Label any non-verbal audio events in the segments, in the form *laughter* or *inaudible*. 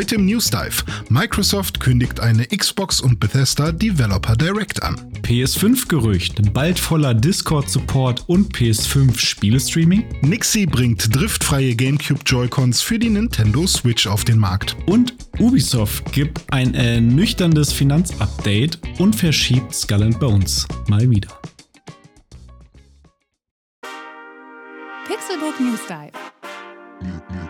Heute im News Dive. Microsoft kündigt eine Xbox und Bethesda Developer Direct an. PS5-Gerücht, bald voller Discord-Support und PS5-Spielestreaming. Nixie bringt driftfreie GameCube Joy-Cons für die Nintendo Switch auf den Markt. Und Ubisoft gibt ein ernüchterndes Finanzupdate und verschiebt Skull and Bones mal wieder. Pixelbook News Dive.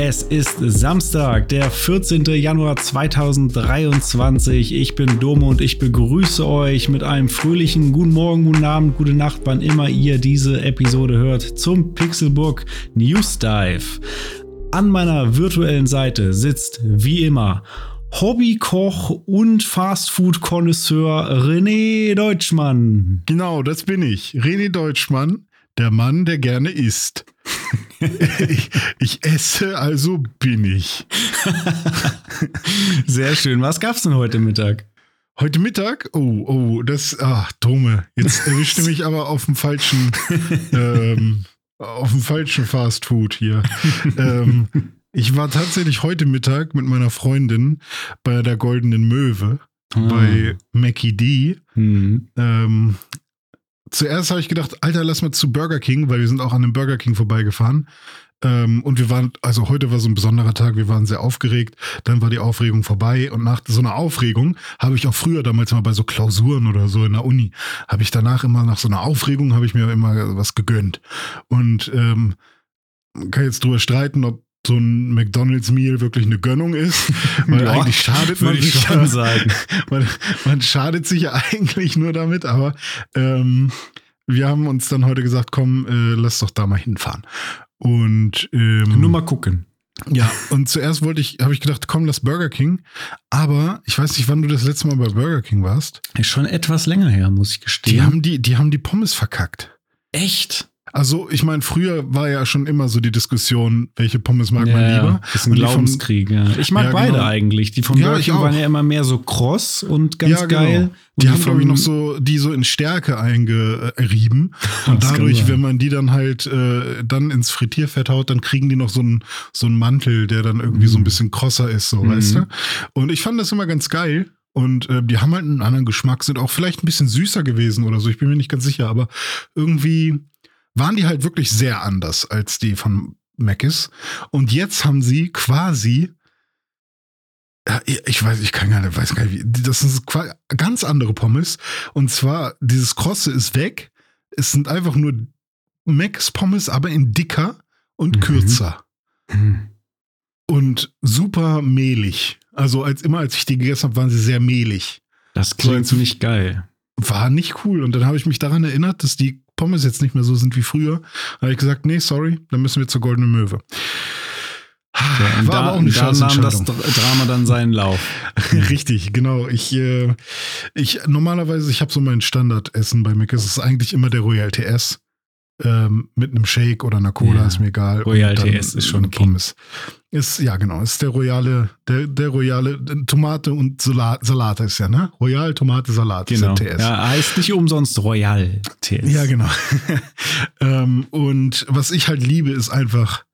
Es ist Samstag, der 14. Januar 2023. Ich bin Domo und ich begrüße euch mit einem fröhlichen Guten Morgen, guten Abend, gute Nacht, wann immer ihr diese Episode hört, zum Pixelbook News Dive. An meiner virtuellen Seite sitzt wie immer Hobbykoch und Fastfood-Konnoisseur René Deutschmann. Genau, das bin ich. René Deutschmann, der Mann, der gerne isst. *laughs* ich, ich, esse, also bin ich. *laughs* Sehr schön. Was gab's denn heute Mittag? Heute Mittag? Oh, oh, das, ach, Dome. Jetzt erwischte mich aber auf dem falschen, *laughs* ähm, auf dem falschen Fast Food hier. ähm, ich war tatsächlich heute Mittag mit meiner Freundin bei der Goldenen Möwe, ah. bei Mackie D. Mhm. Ähm, zuerst habe ich gedacht, Alter, lass mal zu Burger King, weil wir sind auch an dem Burger King vorbeigefahren. Ähm, und wir waren, also heute war so ein besonderer Tag, wir waren sehr aufgeregt, dann war die Aufregung vorbei und nach so einer Aufregung habe ich auch früher damals mal bei so Klausuren oder so in der Uni, habe ich danach immer nach so einer Aufregung, habe ich mir immer was gegönnt. Und ähm, kann jetzt drüber streiten, ob so ein McDonalds-Meal wirklich eine Gönnung ist. *laughs* Weil ja, eigentlich schadet man sich schon sagen. *laughs* Man, man, schadet sich ja eigentlich nur damit, aber ähm, wir haben uns dann heute gesagt, komm, äh, lass doch da mal hinfahren. Und ähm, nur mal gucken. Ja, und zuerst wollte ich, habe ich gedacht, komm, lass Burger King. Aber ich weiß nicht, wann du das letzte Mal bei Burger King warst. Ist schon etwas länger her, muss ich gestehen. Die haben die, die haben die Pommes verkackt. Echt? Also, ich meine, früher war ja schon immer so die Diskussion, welche Pommes mag ja, man lieber. Das ist ein Glaubenskrieg, ja. Ich mag ja, beide genau. eigentlich. Die von ja, Burger waren ja immer mehr so kross und ganz ja, genau. geil. Die, die haben, glaube ich, noch so, die so in Stärke eingerieben. *laughs* Und dadurch, wenn man die dann halt äh, dann ins Frittierfett haut, dann kriegen die noch so einen so einen Mantel, der dann irgendwie mhm. so ein mhm. bisschen krosser ist, so, mhm. weißt du? Und ich fand das immer ganz geil. Und äh, die haben halt einen anderen Geschmack, sind auch vielleicht ein bisschen süßer gewesen oder so. Ich bin mir nicht ganz sicher, aber irgendwie waren die halt wirklich sehr anders als die von Mc's. Und jetzt haben sie quasi ich weiß, ich kann gar nicht, weiß gar nicht, wie, das sind ganz andere Pommes. Und zwar, dieses Krosse ist weg. Es sind einfach nur Macs Pommes, aber in dicker und mhm. kürzer. Mhm. Und super mehlig. Also als immer, als ich die gegessen habe, waren sie sehr mehlig. Das klingt so, nicht geil. War nicht cool. Und dann habe ich mich daran erinnert, dass die Pommes jetzt nicht mehr so sind wie früher, habe ich gesagt, nee, sorry, dann müssen wir zur Goldenen Möwe. Ja, War da, aber auch eine da nahm das Drama dann seinen Lauf. *laughs* Richtig, genau. Ich, äh, ich normalerweise, ich habe so mein Standardessen bei Mc's. Es ist eigentlich immer der Royal TS ähm, mit einem Shake oder einer Cola, ja. ist mir egal. Royal TS ist schon Pommes. Ist, ja, genau, ist der royale, der, der royale Tomate und Salat, Salat ist ja, ne? Royal, Tomate, Salat genau. ist TS. Ja, heißt nicht umsonst Royal TS. Ja, genau. *laughs* ähm, und was ich halt liebe, ist einfach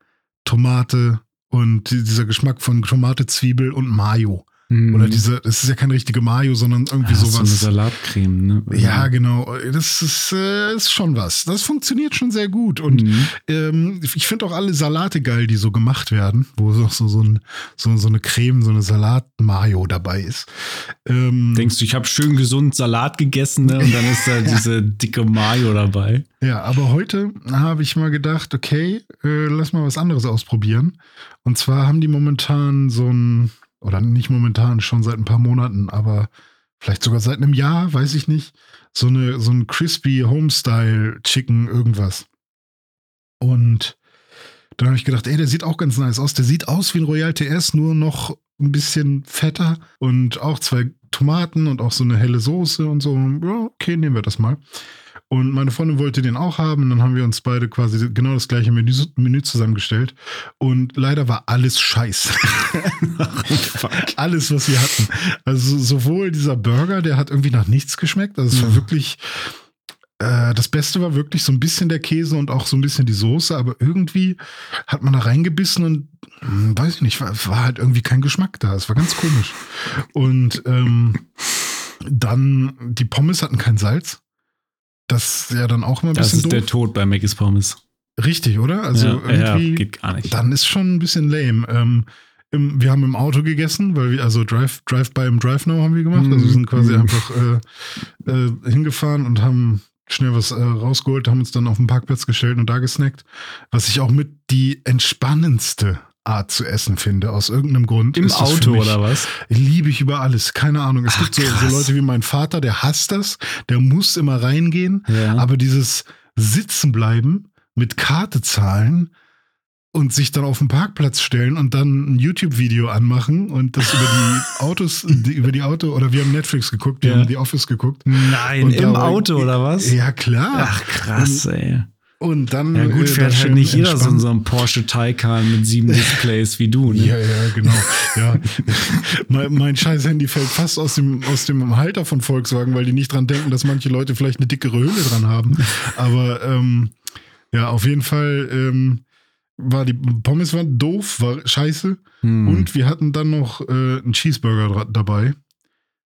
Tomate und dieser Geschmack von Tomate, Zwiebel und Mayo. Mhm. Oder diese, das ist ja keine richtige Mayo, sondern irgendwie ja, sowas. So eine Salatcreme, ne? Ja, genau. Das ist, äh, ist schon was. Das funktioniert schon sehr gut. Und mhm. ähm, ich finde auch alle Salate geil, die so gemacht werden, wo auch so, so, ein, so, so eine Creme, so eine Salat-Mayo dabei ist. Ähm, Denkst du, ich habe schön gesund Salat gegessen ne? und dann ist da *laughs* diese dicke Mayo dabei. Ja, aber heute habe ich mal gedacht, okay, äh, lass mal was anderes ausprobieren. Und zwar haben die momentan so ein oder nicht momentan, schon seit ein paar Monaten, aber vielleicht sogar seit einem Jahr, weiß ich nicht, so eine so ein crispy Homestyle Chicken irgendwas. Und dann habe ich gedacht, ey, der sieht auch ganz nice aus. Der sieht aus wie ein Royal TS, nur noch ein bisschen fetter und auch zwei Tomaten und auch so eine helle Soße und so. Ja, okay, nehmen wir das mal. Und meine Freundin wollte den auch haben. Und dann haben wir uns beide quasi genau das gleiche Menü, Menü zusammengestellt. Und leider war alles scheiße. *laughs* alles, was wir hatten. Also sowohl dieser Burger, der hat irgendwie nach nichts geschmeckt. Also es war Mhm. wirklich äh, das Beste war wirklich so ein bisschen der Käse und auch so ein bisschen die Soße, aber irgendwie hat man da reingebissen und hm, weiß ich nicht, war, war halt irgendwie kein Geschmack da. Es war ganz komisch. Und ähm, dann die Pommes hatten kein Salz. Das ist ja dann auch immer ein Das bisschen ist der doof. Tod bei Maggie's Pommes. Richtig, oder? Also ja, ja, irgendwie, geht gar nicht. dann ist schon ein bisschen lame. Ähm, im, wir haben im Auto gegessen, weil wir, also Drive, Drive by im Drive Now haben wir gemacht. Also wir sind quasi Mhm. einfach äh, äh, hingefahren und haben schnell was äh, rausgeholt, haben uns dann auf den Parkplatz gestellt und da gesnackt. Was ich auch mit die entspannendste Art zu essen finde, aus irgendeinem Grund. Im Auto mich- oder was? Liebe ich über alles. Keine Ahnung. Es Ach, gibt so, so. Leute wie mein Vater, der hasst das. Der muss immer reingehen. Ja. Aber dieses Sitzen bleiben, mit Karte zahlen und sich dann auf den Parkplatz stellen und dann ein YouTube-Video anmachen und das über die *laughs* Autos, die, über die Auto, oder wir haben Netflix geguckt, wir Ja. haben The Office geguckt. Nein, Und im Auto oder was? Ja, klar. Ach, krass, ey. Und dann. Ja, gut, äh, fährt halt nicht jeder so in so einem Porsche Taycan mit sieben *laughs* Displays wie du, ne? Ja, ja, genau. Ja. *laughs* mein, mein scheiß Handy fällt fast aus dem, aus dem Halter von Volkswagen, weil die nicht dran denken, dass manche Leute vielleicht eine dickere Hülle dran haben. *laughs* Aber ähm, ja, auf jeden Fall ähm, war die Pommes waren doof, war scheiße. Hm. Und wir hatten dann noch äh, einen Cheeseburger dabei.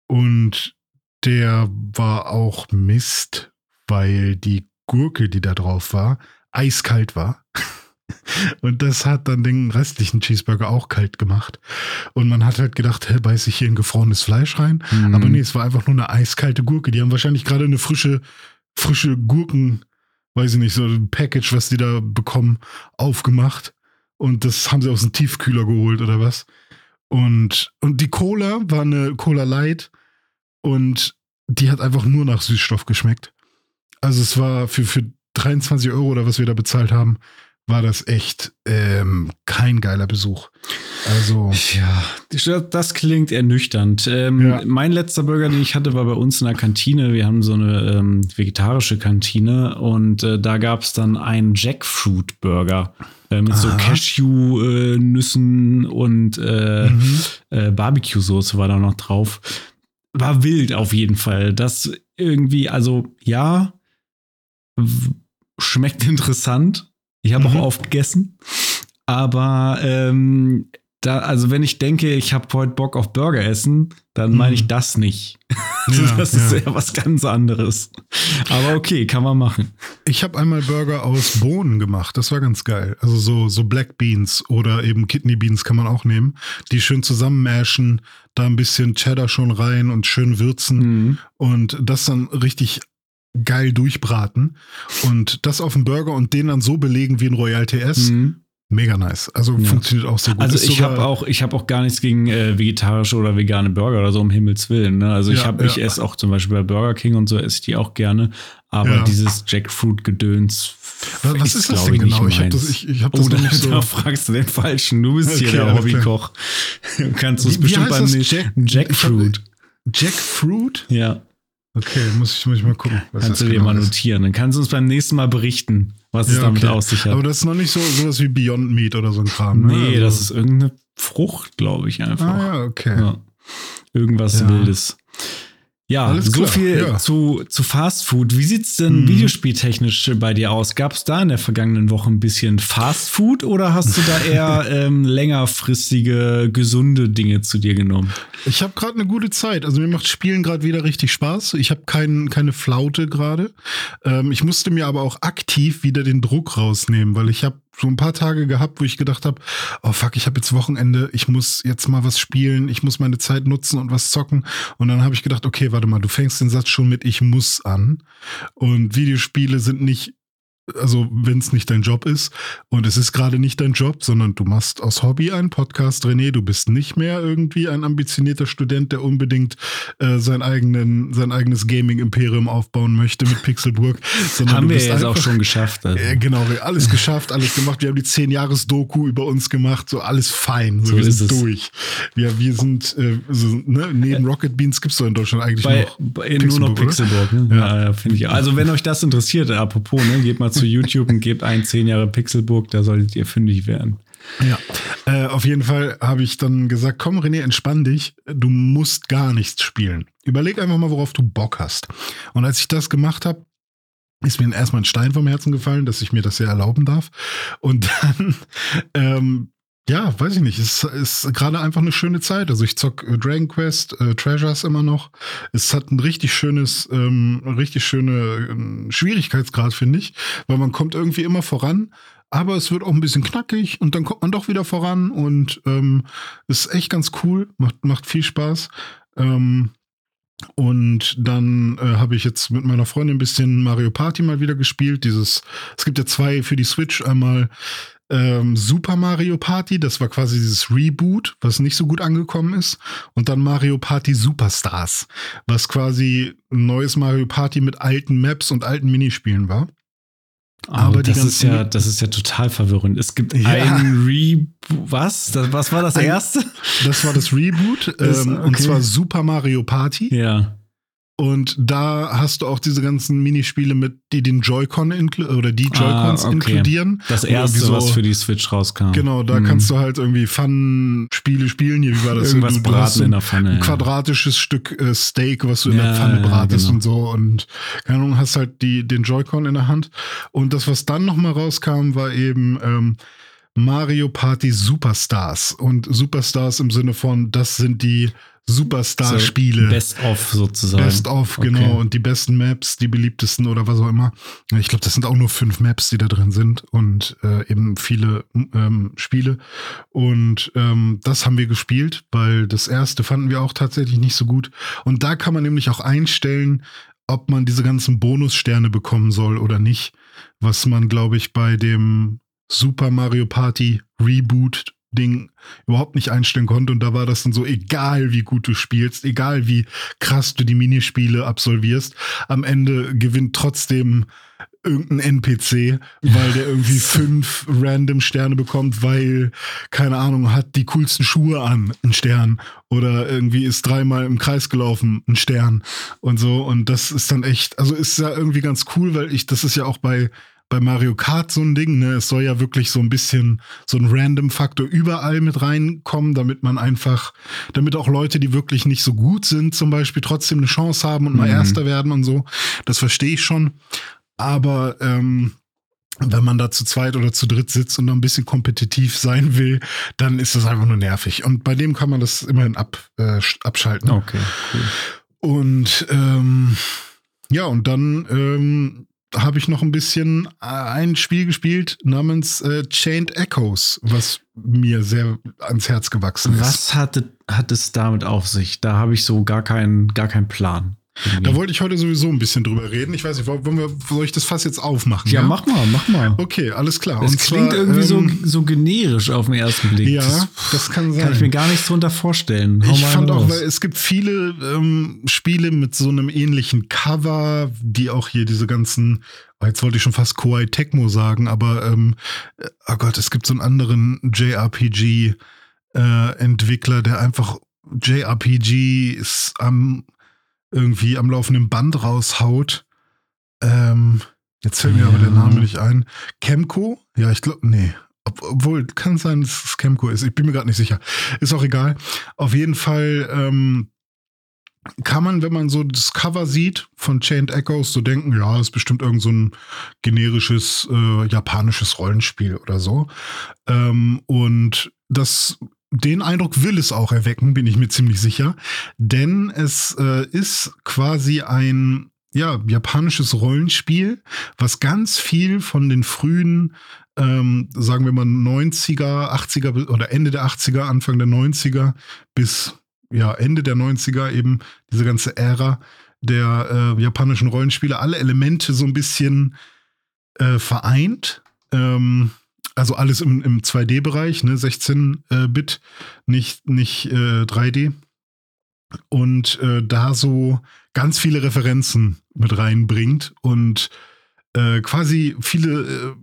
Und der war auch Mist, weil die Gurke, die da drauf war, eiskalt war. *laughs* Und das hat dann den restlichen Cheeseburger auch kalt gemacht. Und man hat halt gedacht, hä, beiß ich hier ein gefrorenes Fleisch rein? Hm. Aber nee, es war einfach nur eine eiskalte Gurke. Die haben wahrscheinlich gerade eine frische, frische Gurken, weiß ich nicht, so ein Package, was die da bekommen, aufgemacht. Und das haben sie aus dem Tiefkühler geholt oder was. Und, und die Cola war eine Cola Light und die hat einfach nur nach Süßstoff geschmeckt. Also es war für, für 23 Euro oder was wir da bezahlt haben, war das echt ähm, kein geiler Besuch. Also, Ja, das klingt ernüchternd. Ähm, Ja. Mein letzter Burger, den ich hatte, war bei uns in der Kantine. Wir haben so eine ähm, vegetarische Kantine und äh, da gab es dann einen Jackfruit-Burger äh, mit so Aha. Cashew-Nüssen und äh, mhm. äh, Barbecue-Soße war da noch drauf. War wild auf jeden Fall. Das irgendwie, also ja, schmeckt *laughs* interessant. Ich habe Mhm. auch oft gegessen. Aber ähm, da, also wenn ich denke, ich habe heute Bock auf Burger essen, dann Mhm. meine ich das nicht. *laughs* Ja, das ist ja. ja was ganz anderes. Aber okay, kann man machen. Ich habe einmal Burger aus Bohnen gemacht. Das war ganz geil. Also so, so Black Beans oder eben Kidney Beans kann man auch nehmen. Die schön zusammenmashen, da ein bisschen Cheddar schon rein und schön würzen Mhm. und das dann richtig geil durchbraten und das auf den Burger und den dann so belegen wie ein Royal TS. Mhm. Mega nice. Also Ja. funktioniert auch sehr gut. Also Ist ich habe auch, ich habe auch gar nichts gegen äh, vegetarische oder vegane Burger oder so um Himmels willen. Ne? Also ich Ja, habe, ich ja. esse auch zum Beispiel bei Burger King und so esse ich die auch gerne. Aber dieses Jackfruit-Gedöns. Was, was ist das denn ich, genau? Ich habe meins. das, ich, ich hab das Oh, da, nicht so. da *laughs* fragst du den Falschen. Du bist hier Okay, der alles klar. Hobbykoch. Du *laughs* kannst Wie- wie bestimmt beim Jack- Jackfruit. Jackfruit? Ja, Okay, muss ich, muss ich mal gucken. Kannst du dir genau mal ist. notieren. Dann kannst du uns beim nächsten Mal berichten, was es Ja, damit okay. aus sich hat. Aber das ist noch nicht so sowas wie Beyond Meat oder so ein Kram. Ne? nee, Also- das ist irgendeine Frucht, glaube ich einfach. Ah ja, okay. Ja. Irgendwas Ja. Wildes. Ja, Alles so klar, viel ja. zu, zu Fast Food. Wie sieht's denn Mhm. videospieltechnisch bei dir aus? Gab es da in der vergangenen Woche ein bisschen Fast Food oder hast du da eher *laughs* ähm, längerfristige, gesunde Dinge zu dir genommen? Ich habe gerade eine gute Zeit. Also mir macht Spielen gerade wieder richtig Spaß. Ich habe kein, keine Flaute gerade. Ähm, ich musste mir aber auch aktiv wieder den Druck rausnehmen, weil ich habe so ein paar Tage gehabt, wo ich gedacht habe, oh fuck, ich habe jetzt Wochenende, ich muss jetzt mal was spielen, ich muss meine Zeit nutzen und was zocken. Und dann habe ich gedacht, okay, warte mal, du fängst den Satz schon mit ich muss an. Und Videospiele sind nicht also wenn es nicht dein Job ist und es ist gerade nicht dein Job, sondern du machst aus Hobby einen Podcast, René, du bist nicht mehr irgendwie ein ambitionierter Student, der unbedingt äh, sein, eigenen, sein eigenes Gaming-Imperium aufbauen möchte mit Pixelburg. *laughs* Sondern haben wir jetzt einfach, auch schon geschafft. Also. Äh, genau, alles geschafft, alles gemacht. Wir haben die 10-Jahres-Doku über uns gemacht, so alles fein, so, so wir sind es. durch. Wir, wir sind, äh, so, ne, neben Rocket Beans gibt es doch in Deutschland eigentlich bei, noch bei, nur noch Pixelburg. Ne? Ja, ja finde ich. Also wenn euch das interessiert, apropos, ne, geht mal zu YouTube und gebt ein 10 Jahre Pixelburg, da solltet ihr fündig werden. Ja, äh, auf jeden Fall habe ich dann gesagt, komm René, entspann dich, du musst gar nichts spielen. Überleg einfach mal, worauf du Bock hast. Und als ich das gemacht habe, ist mir erstmal ein Stein vom Herzen gefallen, dass ich mir das ja erlauben darf. Und dann *laughs* ähm, ja, weiß ich nicht. Es ist gerade einfach eine schöne Zeit. Also ich zock äh, Dragon Quest, äh, Treasures immer noch. Es hat ein richtig schönes, ähm, richtig schöne ähm, Schwierigkeitsgrad, finde ich, weil man kommt irgendwie immer voran. Aber es wird auch ein bisschen knackig und dann kommt man doch wieder voran und ähm, ist echt ganz cool, macht, macht viel Spaß. Ähm, und dann äh, habe ich jetzt mit meiner Freundin ein bisschen Mario Party mal wieder gespielt. Dieses, es gibt ja zwei für die Switch, einmal ähm, Super Mario Party, das war quasi dieses Reboot, was nicht so gut angekommen ist. Und dann Mario Party Superstars, was quasi ein neues Mario Party mit alten Maps und alten Minispielen war. Aber das ist ja, das ist ja total verwirrend. Es gibt ja. ein Reboot. Was? Das, was war das erste? Das war das Reboot. *laughs* Ähm, okay. Und zwar Super Mario Party. Ja. Und da hast du auch diese ganzen Minispiele mit, die den Joy-Con oder die Joy-Cons ah, okay. inkludieren. Das erste, so, was für die Switch rauskam. Genau, da mhm. kannst du halt irgendwie Fun-Spiele spielen. Hier, wie war das? Irgendwas du, braten in der Pfanne. Ein quadratisches ja. Stück äh, Steak, was du in der Pfanne bratest genau. und so. Und keine Ahnung, hast halt die, den Joy-Con in der Hand. Und das, was dann nochmal rauskam, war eben ähm, Mario Party Superstars. Und Superstars im Sinne von, das sind die Superstar-Spiele. Best of sozusagen. Best of, genau. Okay. Und die besten Maps, die beliebtesten oder was auch immer. Ich glaube, das sind auch nur fünf Maps, die da drin sind und äh, eben viele ähm, Spiele. Und ähm, das haben wir gespielt, weil das erste fanden wir auch tatsächlich nicht so gut. Und da kann man nämlich auch einstellen, ob man diese ganzen Bonussterne bekommen soll oder nicht. Was man, glaube ich, bei dem Super Mario Party Reboot Ding überhaupt nicht einstellen konnte. Und da war das dann so, egal wie gut du spielst, egal wie krass du die Minispiele absolvierst, am Ende gewinnt trotzdem irgendein NPC, weil der irgendwie *laughs* fünf random Sterne bekommt, weil, keine Ahnung, hat die coolsten Schuhe an, ein Stern. Oder irgendwie ist dreimal im Kreis gelaufen, ein Stern. Und so. Und das ist dann echt, also ist ja irgendwie ganz cool, weil ich, das ist ja auch bei bei Mario Kart so ein Ding. Ne? Es soll ja wirklich so ein bisschen so ein Random-Faktor überall mit reinkommen, damit man einfach, damit auch Leute, die wirklich nicht so gut sind, zum Beispiel trotzdem eine Chance haben und mal mhm. Erster werden und so. Das verstehe ich schon. Aber ähm, wenn man da zu zweit oder zu dritt sitzt und noch ein bisschen kompetitiv sein will, dann ist das einfach nur nervig. Und bei dem kann man das immerhin ab, äh, abschalten. Okay. Cool. Und ähm, ja, und dann ähm, habe ich noch ein bisschen äh, ein Spiel gespielt namens äh, Chained Echoes, was mir sehr ans Herz gewachsen ist. Was hatte, hat es damit auf sich? Da habe ich so gar keinen, gar keinen Plan. Da wollte ich heute sowieso ein bisschen drüber reden. Ich weiß nicht, wollen wir, soll ich das Fass jetzt aufmachen? Ja, ja? mach mal, mach mal. Okay, alles klar. Das klingt zwar, irgendwie ähm, so, so generisch auf den ersten Blick. Ja, das, das kann sein. Kann ich mir gar nichts drunter vorstellen. Hau ich fand auch, weil es gibt viele ähm, Spiele mit so einem ähnlichen Cover, die auch hier diese ganzen oh, Jetzt wollte ich schon fast Koei Tecmo sagen, aber ähm, oh Gott, es gibt so einen anderen JRPG-Entwickler, äh, der einfach JRPGs am irgendwie am laufenden Band raushaut. Ähm, jetzt fällt mir ja. aber der Name nicht ein. Chemco? Ja, ich glaube, nee. Ob, obwohl, kann sein, dass es Chemco ist. Ich bin mir gerade nicht sicher. Ist auch egal. Auf jeden Fall ähm, kann man, wenn man so das Cover sieht von Chained Echoes, so denken, ja, ist bestimmt irgend so ein generisches äh, japanisches Rollenspiel oder so. Ähm, und das den Eindruck will es auch erwecken, bin ich mir ziemlich sicher. Denn es äh, ist quasi ein ja, japanisches Rollenspiel, was ganz viel von den frühen, ähm, sagen wir mal 90er, 80er oder Ende der 80er, Anfang der 90er bis ja, Ende der 90er eben diese ganze Ära der äh, japanischen Rollenspiele, alle Elemente so ein bisschen äh, vereint. Ähm, also alles im, im 2D-Bereich, ne, 16-Bit, nicht, nicht äh, 3D. Und äh, da so ganz viele Referenzen mit reinbringt und äh, quasi viele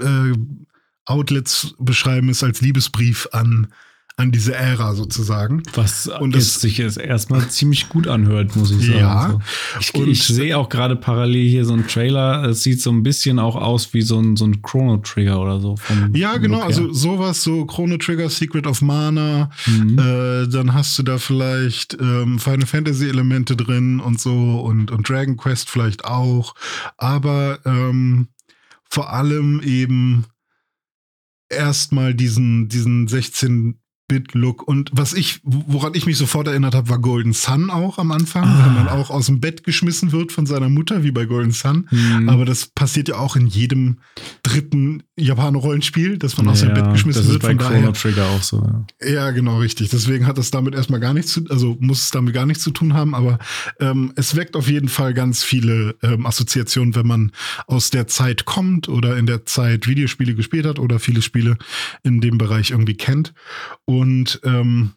äh, äh, Outlets beschreiben es als Liebesbrief an an diese Ära sozusagen. Was und das sich jetzt erstmal ziemlich gut anhört, muss ich sagen. Ja. So. Ich, ich sehe auch gerade parallel hier so einen Trailer. Es sieht so ein bisschen auch aus wie so ein, so ein Chrono Trigger oder so. ja, genau. Also sowas, so Chrono Trigger, Secret of Mana. Mhm. Äh, dann hast du da vielleicht ähm, Final Fantasy Elemente drin und so und, und Dragon Quest vielleicht auch. Aber ähm, vor allem eben erstmal diesen, diesen 16 Bit-Look. Und was ich, woran ich mich sofort erinnert habe, war Golden Sun auch am Anfang, ah. wenn man auch aus dem Bett geschmissen wird von seiner Mutter, wie bei Golden Sun. Mhm. Aber das passiert ja auch in jedem dritten Japaner-Rollenspiel, dass man ja, aus dem Bett geschmissen wird. Das ist bei Chrono Trigger auch so. Ja. ja. genau, richtig. Deswegen hat das damit erstmal gar nichts zu, also muss es damit gar nichts zu tun haben, aber ähm, es weckt auf jeden Fall ganz viele ähm, Assoziationen, wenn man aus der Zeit kommt oder in der Zeit Videospiele gespielt hat oder viele Spiele in dem Bereich irgendwie kennt. Und und ähm,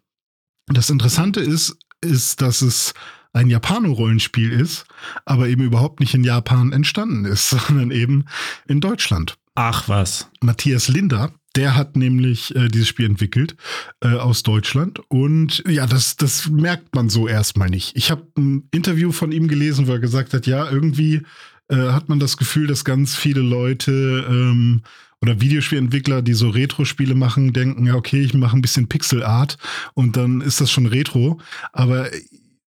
das Interessante ist, ist, dass es ein Japano-Rollenspiel ist, aber eben überhaupt nicht in Japan entstanden ist, *laughs* sondern eben in Deutschland. Ach was. Matthias Linder, der hat nämlich äh, dieses Spiel entwickelt äh, aus Deutschland. Und ja, das, das merkt man so erstmal nicht. Ich habe ein Interview von ihm gelesen, wo er gesagt hat, ja, irgendwie äh, hat man das Gefühl, dass ganz viele Leute ähm, oder Videospielentwickler, die so Retro-Spiele machen, denken, ja, okay, ich mache ein bisschen Pixel-Art und dann ist das schon Retro. Aber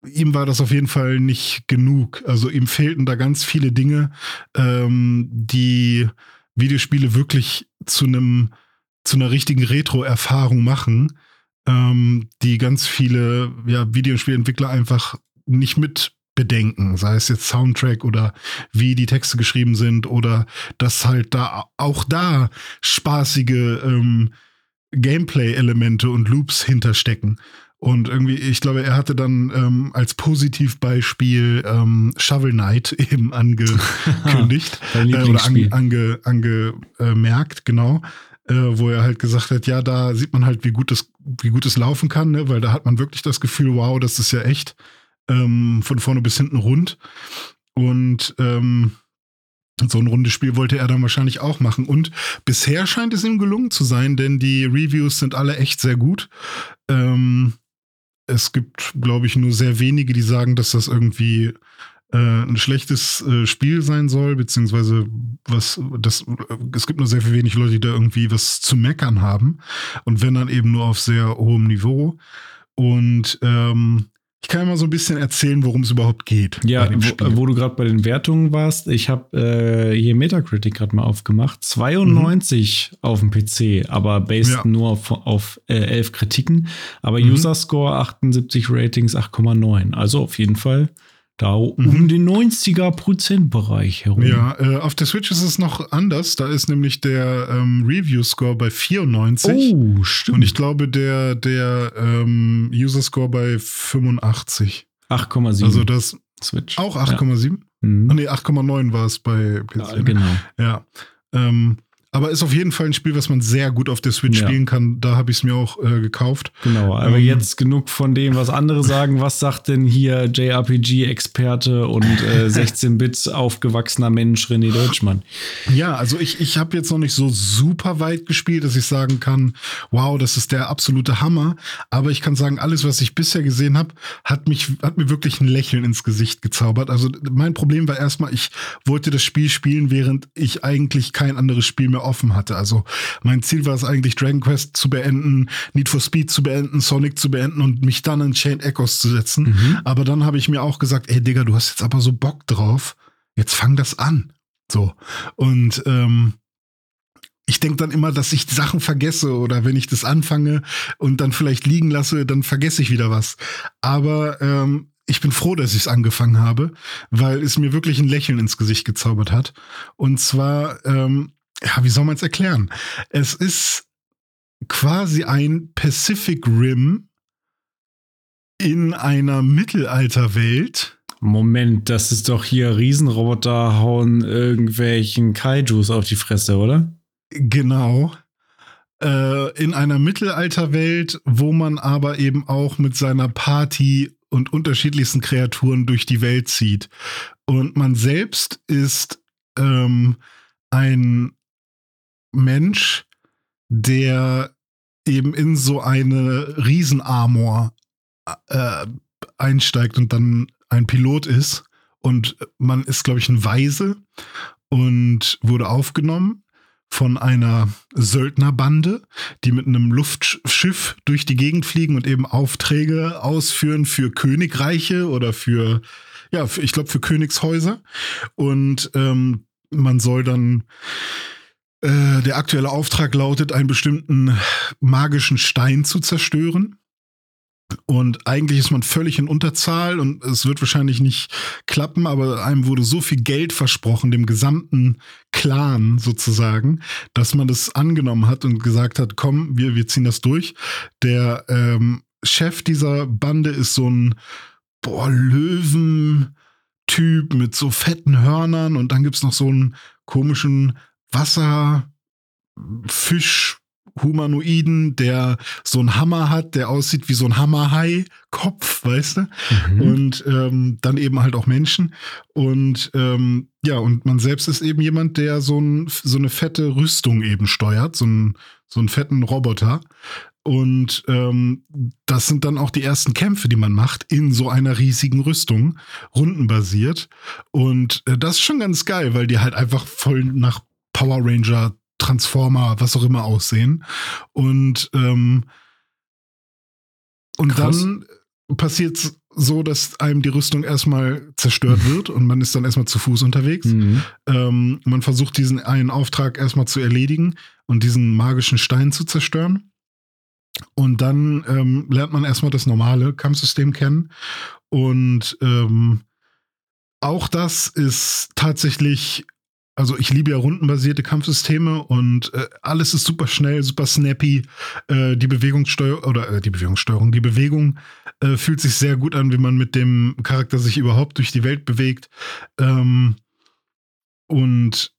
ihm war das auf jeden Fall nicht genug. Also ihm fehlten da ganz viele Dinge, ähm, die Videospiele wirklich zu einem zu einer richtigen Retro-Erfahrung machen, ähm, die ganz viele ja, Videospielentwickler einfach nicht mit bedenken, sei es jetzt Soundtrack oder wie die Texte geschrieben sind oder dass halt da auch da spaßige ähm, Gameplay-Elemente und Loops hinterstecken. Und irgendwie, ich glaube, er hatte dann ähm, als Positivbeispiel ähm, Shovel Knight *laughs* eben angekündigt *laughs* äh, oder ange, ange, angemerkt, genau. Äh, wo er halt gesagt hat, ja, da sieht man halt, wie gut das, wie gut es laufen kann, ne? weil da hat man wirklich das Gefühl, wow, das ist ja echt ähm, von vorne bis hinten rund. Und ähm, so ein rundes Spiel wollte er dann wahrscheinlich auch machen. Und bisher scheint es ihm gelungen zu sein, denn die Reviews sind alle echt sehr gut. Ähm, es gibt, glaube ich, nur sehr wenige, die sagen, dass das irgendwie äh, ein schlechtes äh, Spiel sein soll, beziehungsweise was, das, es gibt nur sehr wenig Leute, die da irgendwie was zu meckern haben. Und wenn dann eben nur auf sehr hohem Niveau. Und ähm, ich kann ja mal so ein bisschen erzählen, worum es überhaupt geht. Ja, wo, wo, du gerade bei den Wertungen warst. Ich habe äh, hier Metacritic gerade mal aufgemacht. 92 mhm. auf dem PC, aber based ja. nur auf, auf äh, 11 Kritiken. Aber mhm. User Score 78 Ratings 8,9. Also auf jeden Fall da mhm. um den 90er Prozentbereich herum. Ja, äh, auf der Switch ist es noch anders. Da ist nämlich der ähm, Review-Score bei 94. Oh, stimmt. Und ich glaube, der, der ähm, User-Score bei 85. 8,7. Also das Switch. Auch 8,7? Ja. Mhm. Oh, nee, 8,9 war es bei PC. Ja, genau. Ja. Ähm, aber ist auf jeden Fall ein Spiel, was man sehr gut auf der Switch ja. spielen kann. Da habe ich es mir auch äh, gekauft. Genau, aber ähm, jetzt genug von dem, was andere sagen. Was sagt denn hier JRPG-Experte und äh, *laughs* 16-Bit aufgewachsener Mensch René Deutschmann? Ja, also ich, ich habe jetzt noch nicht so super weit gespielt, dass ich sagen kann, wow, das ist der absolute Hammer. Aber ich kann sagen, alles, was ich bisher gesehen habe, hat mich, hat mir wirklich ein Lächeln ins Gesicht gezaubert. Also mein Problem war erstmal, ich wollte das Spiel spielen, während ich eigentlich kein anderes Spiel mehr offen hatte. Also mein Ziel war es eigentlich, Dragon Quest zu beenden, Need for Speed zu beenden, Sonic zu beenden und mich dann in Chain Echoes zu setzen. Mhm. Aber dann habe ich mir auch gesagt, ey Digga, du hast jetzt aber so Bock drauf, jetzt fang das an. So. Und ähm, ich denke dann immer, dass ich Sachen vergesse oder wenn ich das anfange und dann vielleicht liegen lasse, dann vergesse ich wieder was. Aber ähm, ich bin froh, dass ich es angefangen habe, weil es mir wirklich ein Lächeln ins Gesicht gezaubert hat. Und zwar ähm, ja, wie soll man es erklären? Es ist quasi ein Pacific Rim in einer Mittelalterwelt. Moment, das ist doch hier Riesenroboter hauen irgendwelchen Kaijus auf die Fresse, oder? Genau. Äh, in einer Mittelalterwelt, wo man aber eben auch mit seiner Party und unterschiedlichsten Kreaturen durch die Welt zieht. Und man selbst ist ähm, ein Mensch, der eben in so eine Riesenarmor äh, einsteigt und dann ein Pilot ist. Und man ist, glaube ich, ein Weise und wurde aufgenommen von einer Söldnerbande, die mit einem Luftschiff durch die Gegend fliegen und eben Aufträge ausführen für Königreiche oder für, ja, für, ich glaube, für Königshäuser. Und ähm, man soll dann äh, der aktuelle Auftrag lautet, einen bestimmten magischen Stein zu zerstören. Und eigentlich ist man völlig in Unterzahl und es wird wahrscheinlich nicht klappen, aber einem wurde so viel Geld versprochen, dem gesamten Clan sozusagen, dass man das angenommen hat und gesagt hat, komm, wir, wir ziehen das durch. Der ähm, Chef dieser Bande ist so ein boah, Löwen-Typ mit so fetten Hörnern und dann gibt es noch so einen komischen Wasserfisch. Humanoiden, der so einen Hammer hat, der aussieht wie so ein Hammerhai-Kopf, weißt du? Mhm. Und ähm, dann eben halt auch Menschen. Und ähm, ja, und man selbst ist eben jemand, der so, ein, so eine fette Rüstung eben steuert, so, ein, so einen fetten Roboter. Und ähm, das sind dann auch die ersten Kämpfe, die man macht in so einer riesigen Rüstung, rundenbasiert. Und äh, das ist schon ganz geil, weil die halt einfach voll nach Power Ranger, Transformer, was auch immer aussehen. Und, ähm, und dann passiert so, dass einem die Rüstung erstmal zerstört wird und man ist dann erstmal zu Fuß unterwegs. Mhm. Ähm, man versucht diesen einen Auftrag erstmal zu erledigen und diesen magischen Stein zu zerstören. Und dann ähm, lernt man erstmal das normale Kampfsystem kennen. Und ähm, auch das ist tatsächlich also ich liebe ja rundenbasierte Kampfsysteme und äh, alles ist super schnell, super snappy. Äh, die Bewegungssteuerung oder äh, die Bewegungssteuerung, die Bewegung äh, fühlt sich sehr gut an, wie man mit dem Charakter sich überhaupt durch die Welt bewegt. Ähm, und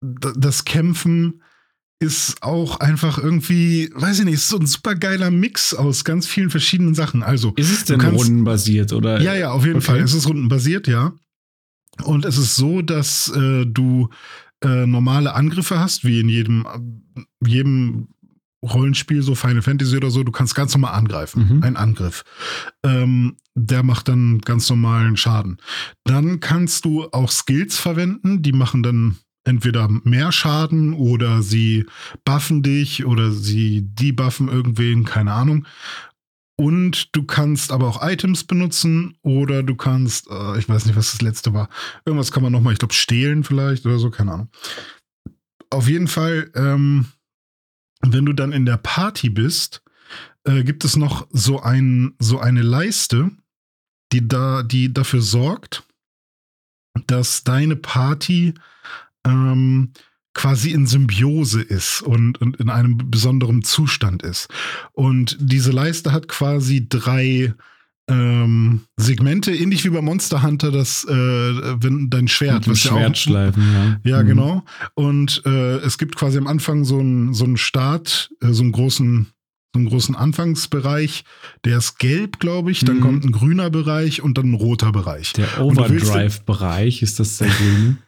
das Kämpfen ist auch einfach irgendwie, weiß ich nicht, ist so ein super geiler Mix aus ganz vielen verschiedenen Sachen. Also ist es denn kannst, rundenbasiert oder? Ja, ja, auf jeden okay. Fall. Es ist rundenbasiert, ja. Und es ist so, dass äh, du äh, normale Angriffe hast, wie in jedem, jedem Rollenspiel, so Final Fantasy oder so, du kannst ganz normal angreifen. Mhm. Ein Angriff. Ähm, der macht dann ganz normalen Schaden. Dann kannst du auch Skills verwenden, die machen dann entweder mehr Schaden oder sie buffen dich oder sie debuffen irgendwen, keine Ahnung. Und du kannst aber auch Items benutzen oder du kannst, äh, ich weiß nicht, was das letzte war. Irgendwas kann man nochmal, ich glaube, stehlen vielleicht oder so, keine Ahnung. Auf jeden Fall, ähm, wenn du dann in der Party bist, äh, gibt es noch so, ein, so eine Leiste, die, da, die dafür sorgt, dass deine Party ähm, quasi in Symbiose ist und, und in einem besonderen Zustand ist. Und diese Leiste hat quasi drei ähm, Segmente, ähnlich wie bei Monster Hunter, das, äh, wenn dein Schwert, was Schwertschleifen, ja. Ja, mhm. genau. Und äh, es gibt quasi am Anfang so einen so einen Start, äh, so einen großen so einen großen Anfangsbereich, der ist gelb, glaube ich, dann mhm. kommt ein grüner Bereich und dann ein roter Bereich. Der Overdrive-Bereich ist das der grüne?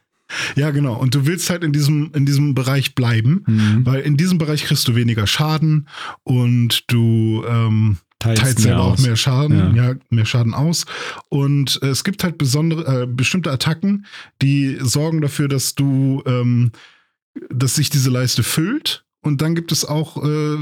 Ja, genau. Und du willst halt in diesem, in diesem Bereich bleiben, mhm. weil in diesem Bereich kriegst du weniger Schaden und du ähm, teilst, teilst selber auch mehr Schaden, ja. ja. mehr Schaden aus. Und äh, es gibt halt besondere, äh, bestimmte Attacken, die sorgen dafür, dass du, ähm, dass sich diese Leiste füllt. Und dann gibt es auch äh,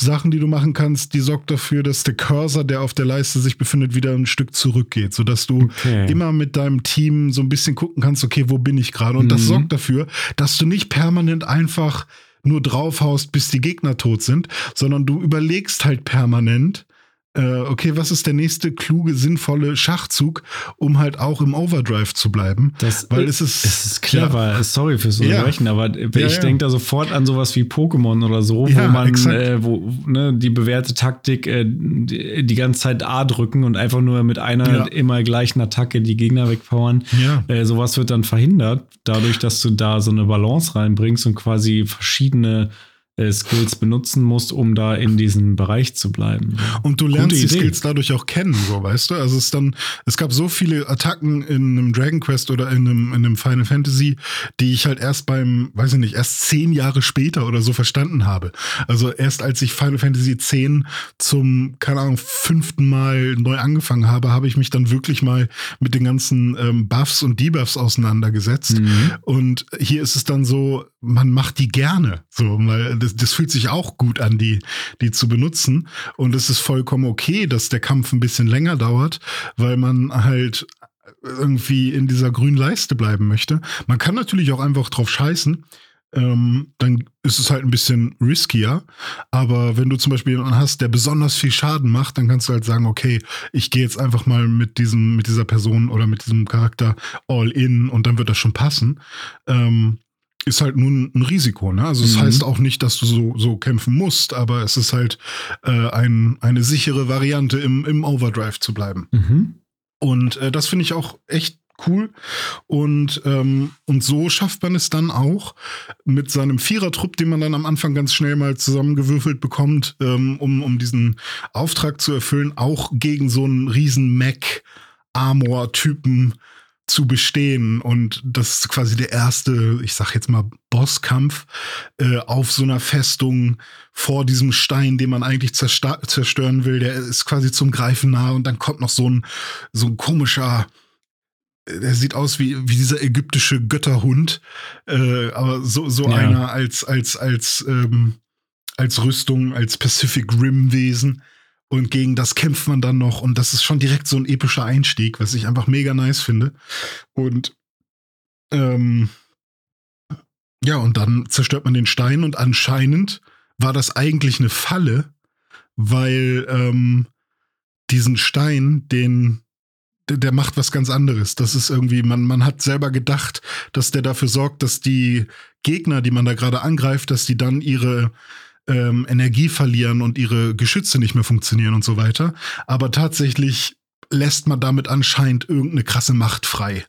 Sachen, die du machen kannst, die sorgt dafür, dass der Cursor, der auf der Leiste sich befindet, wieder ein Stück zurückgeht, sodass du okay. immer mit deinem Team so ein bisschen gucken kannst, okay, wo bin ich gerade? Und mhm. das sorgt dafür, dass du nicht permanent einfach nur draufhaust, bis die Gegner tot sind, sondern du überlegst halt permanent, äh, okay, was ist der nächste kluge, sinnvolle Schachzug, um halt auch im Overdrive zu bleiben? Das, Weil es ist, es ist clever. Ja. Sorry fürs Ja. Unterbrechen, aber ich ja. denke da sofort an sowas wie Pokémon oder so, Ja, wo man äh, wo ne, die bewährte Taktik äh, die, die ganze Zeit A drücken und einfach nur mit einer Ja. immer gleichen Attacke die Gegner wegpowern. Ja. Äh, sowas wird dann verhindert, dadurch, dass du da so eine Balance reinbringst und quasi verschiedene äh, Skills benutzen musst, um da in diesem Bereich zu bleiben. Und du lernst Gute die Idee. Skills dadurch auch kennen, so weißt du. Also es ist dann, es gab so viele Attacken in einem Dragon Quest oder in einem, in einem Final Fantasy, die ich halt erst beim, weiß ich nicht, erst zehn Jahre später oder so verstanden habe. Also erst als ich Final Fantasy X zum, keine Ahnung, fünften Mal neu angefangen habe, habe ich mich dann wirklich mal mit den ganzen ähm, Buffs und Debuffs auseinandergesetzt. Mhm. Und hier ist es dann so, man macht die gerne. So, weil das, das fühlt sich auch gut an, die, die zu benutzen. Und es ist vollkommen okay, dass der Kampf ein bisschen länger dauert, weil man halt irgendwie in dieser grünen Leiste bleiben möchte. Man kann natürlich auch einfach drauf scheißen. Ähm, dann ist es halt ein bisschen riskier. Aber wenn du zum Beispiel jemanden hast, der besonders viel Schaden macht, dann kannst du halt sagen, okay, ich gehe jetzt einfach mal mit diesem, mit dieser Person oder mit diesem Charakter all in und dann wird das schon passen. Ähm, ist halt nun ein Risiko, ne? Also es Mhm. heißt auch nicht, dass du so, so kämpfen musst, aber es ist halt äh, ein, eine sichere Variante, im, im Overdrive zu bleiben. Mhm. Und äh, das finde ich auch echt cool. Und, ähm, und so schafft man es dann auch mit seinem Vierertrupp, den man dann am Anfang ganz schnell mal zusammengewürfelt bekommt, ähm, um, um diesen Auftrag zu erfüllen, auch gegen so einen riesen Mac-Armor-Typen zu bestehen. Und das ist quasi der erste, ich sag jetzt mal, Bosskampf äh, auf so einer Festung vor diesem Stein, den man eigentlich zerstören will. Der ist quasi zum Greifen nah und dann kommt noch so ein, so ein komischer, äh, der sieht aus wie, wie dieser ägyptische Götterhund, äh, aber so, so Ja. einer als, als, als, ähm, als Rüstung, als Pacific Rim Wesen. Und gegen das kämpft man dann noch. Und das ist schon direkt so ein epischer Einstieg, was ich einfach mega nice finde. Und ähm, ja, und dann zerstört man den Stein und anscheinend war das eigentlich eine Falle, weil ähm, diesen Stein, den der, macht was ganz anderes. Das ist irgendwie, man, man hat selber gedacht, dass der dafür sorgt, dass die Gegner, die man da gerade angreift, dass die dann ihre ähm, Energie verlieren und ihre Geschütze nicht mehr funktionieren und so weiter. Aber tatsächlich lässt man damit anscheinend irgendeine krasse Macht frei.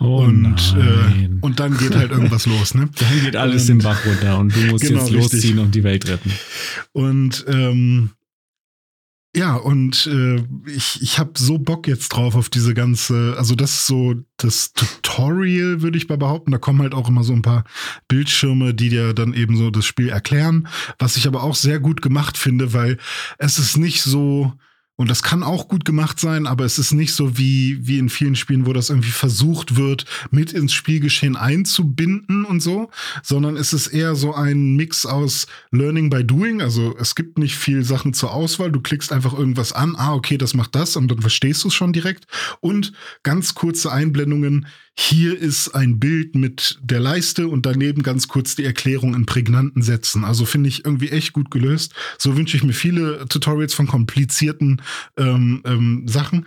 Oh und, äh, und dann geht halt irgendwas los, ne? *laughs* dann geht alles und- den Bach runter und du musst Genau, jetzt richtig. losziehen und die Welt retten. Und ähm, ja, und äh, ich, ich habe so Bock jetzt drauf auf diese ganze, also das ist so das Tutorial, würde ich mal behaupten. Da kommen halt auch immer so ein paar Bildschirme, die dir dann eben so das Spiel erklären. Was ich aber auch sehr gut gemacht finde, weil es ist nicht so, und das kann auch gut gemacht sein, aber es ist nicht so wie, wie in vielen Spielen, wo das irgendwie versucht wird, mit ins Spielgeschehen einzubinden und so, sondern es ist eher so ein Mix aus Learning by Doing. Also es gibt nicht viel Sachen zur Auswahl. Du klickst einfach irgendwas an. Ah, okay, das macht das und dann verstehst du es schon direkt. Und ganz kurze Einblendungen. Hier ist ein Bild mit der Leiste und daneben ganz kurz die Erklärung in prägnanten Sätzen. Also finde ich irgendwie echt gut gelöst. So wünsche ich mir viele Tutorials von komplizierten ähm, ähm, Sachen.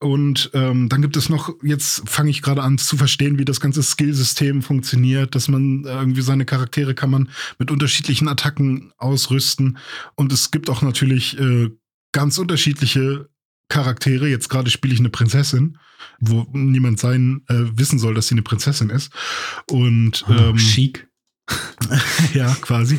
Und ähm, dann gibt es noch, jetzt fange ich gerade an zu verstehen, wie das ganze Skillsystem funktioniert, dass man äh, irgendwie seine Charaktere kann man mit unterschiedlichen Attacken ausrüsten. Und es gibt auch natürlich äh, ganz unterschiedliche Charaktere. Jetzt gerade spiele ich eine Prinzessin, wo niemand sein äh, wissen soll, dass sie eine Prinzessin ist. Und Oh, ähm, chic. *laughs* ja, quasi.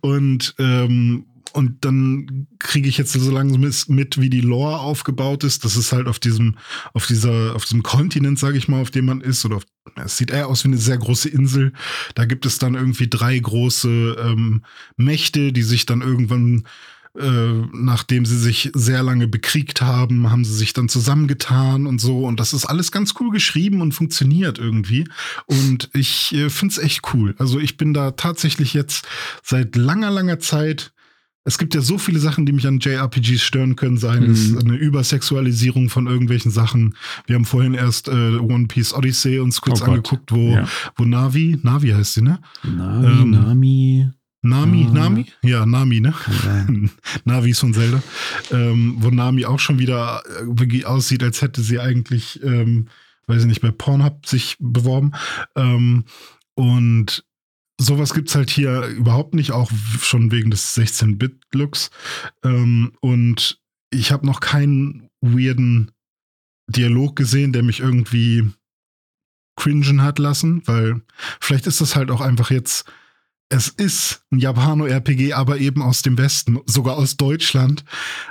Und, ähm, und dann kriege ich jetzt so langsam mit, mit, wie die Lore aufgebaut ist. Das ist halt auf diesem, auf dieser, auf diesem Kontinent, sage ich mal, auf dem man ist. Oder auf, es sieht eher aus wie eine sehr große Insel. Da gibt es dann irgendwie drei große ähm, Mächte, die sich dann irgendwann äh, nachdem sie sich sehr lange bekriegt haben, haben sie sich dann zusammengetan und so. Und das ist alles ganz cool geschrieben und funktioniert irgendwie. Und ich äh, finde es echt cool. Also ich bin da tatsächlich jetzt seit langer, langer Zeit. Es gibt ja so viele Sachen, die mich an JRPGs stören können, Mhm. es eine Übersexualisierung von irgendwelchen Sachen. Wir haben vorhin erst äh, One Piece Odyssey uns kurz Oh angeguckt, wo, Ja. wo Navi, Navi heißt sie, ne? Nami, Ähm, Nami. Nami, Nami, Nami? Ja, Nami, ne? Ja. *laughs* Navi ist von Zelda. Ähm, wo Nami auch schon wieder äh, aussieht, als hätte sie eigentlich, ähm, weiß ich nicht, bei Pornhub sich beworben. Ähm, und sowas gibt's halt hier überhaupt nicht, auch schon wegen des 16-Bit-Looks. Ähm, und ich habe noch keinen weirden Dialog gesehen, der mich irgendwie cringen hat lassen, weil vielleicht ist das halt auch einfach jetzt, es ist ein Japano-RPG, aber eben aus dem Westen, sogar aus Deutschland.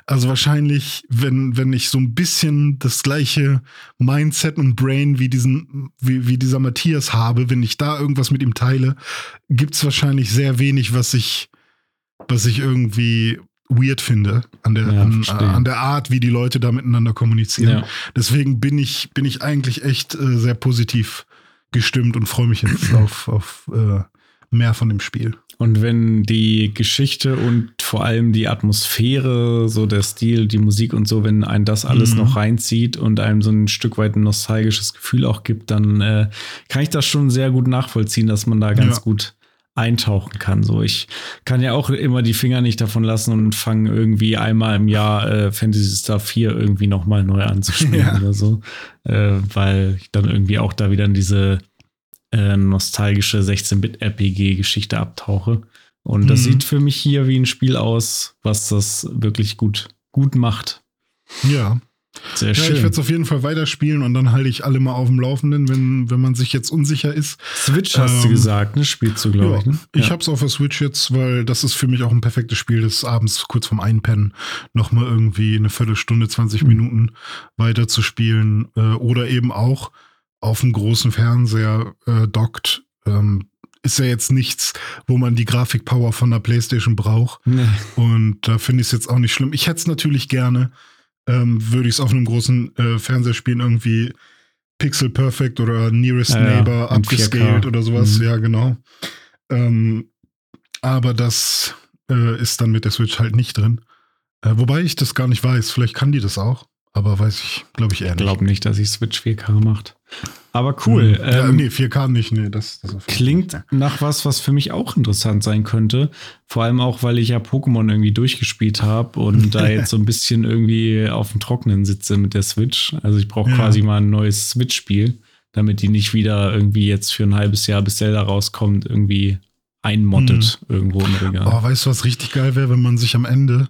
Also wahrscheinlich, wenn, wenn ich so ein bisschen das gleiche Mindset und Brain wie diesen, wie, wie dieser Matthias habe, wenn ich da irgendwas mit ihm teile, gibt's wahrscheinlich sehr wenig, was ich, was ich irgendwie weird finde an der, Ja, an, an der Art, wie die Leute da miteinander kommunizieren. Ja. Deswegen bin ich, bin ich eigentlich echt äh, sehr positiv gestimmt und freue mich jetzt *clears throat* auf, auf äh, mehr von dem Spiel. Und wenn die Geschichte und vor allem die Atmosphäre, so der Stil, die Musik und so, wenn ein das alles Mhm. noch reinzieht und einem so ein Stück weit ein nostalgisches Gefühl auch gibt, dann äh, kann ich das schon sehr gut nachvollziehen, dass man da ganz Ja. gut eintauchen kann. So, ich kann ja auch immer die Finger nicht davon lassen und fange irgendwie einmal im Jahr äh, Fantasy Star 4 irgendwie nochmal neu anzuspielen *laughs* Ja. oder so, äh, weil ich dann irgendwie auch da wieder in diese äh, nostalgische 16-Bit-RPG-Geschichte abtauche. Und das Mhm. sieht für mich hier wie ein Spiel aus, was das wirklich gut, gut macht. Ja. Sehr Ja, ich schön. werde es auf jeden Fall weiterspielen und dann halte ich alle mal auf dem Laufenden, wenn, wenn man sich jetzt unsicher ist. Switch hast du Ähm, gesagt, ne? Spielst du, glaube Ja, ich. Ne? Ich Ja. habe es auf der Switch jetzt, weil das ist für mich auch ein perfektes Spiel, das abends kurz vorm Einpennen nochmal irgendwie eine Viertelstunde, 20 Mhm. Minuten weiter zu spielen äh, oder eben auch auf dem großen Fernseher äh, dockt. Ähm, ist ja jetzt nichts, wo man die Grafikpower von der Playstation braucht. Nee. Und da finde ich es jetzt auch nicht schlimm. Ich hätte es natürlich gerne, ähm, würde ich es auf einem großen äh, Fernseher spielen, irgendwie Pixel Perfect oder Nearest Ja, Neighbor abgescaled 4K. oder sowas. Mhm. Ja, genau. Ähm, aber das äh, ist dann mit der Switch halt nicht drin. Äh, wobei ich das gar nicht weiß. Vielleicht kann die das auch. Aber weiß ich, glaube ich eher Ich nicht. glaube nicht, dass sich Switch 4K macht. Aber cool. Mhm. Ja, ähm, nee, 4K nicht. Nee, das, das Klingt Fall. nach was, was für mich auch interessant sein könnte. Vor allem auch, weil ich ja Pokémon irgendwie durchgespielt habe und *laughs* da jetzt so ein bisschen irgendwie auf dem Trockenen sitze mit der Switch. Also ich brauche Ja. quasi mal ein neues Switch-Spiel, damit die nicht wieder irgendwie jetzt für ein halbes Jahr, bis Zelda rauskommt, irgendwie einmottet irgendwo im Regal. Oh, weißt du, was richtig geil wäre, wenn man sich am Ende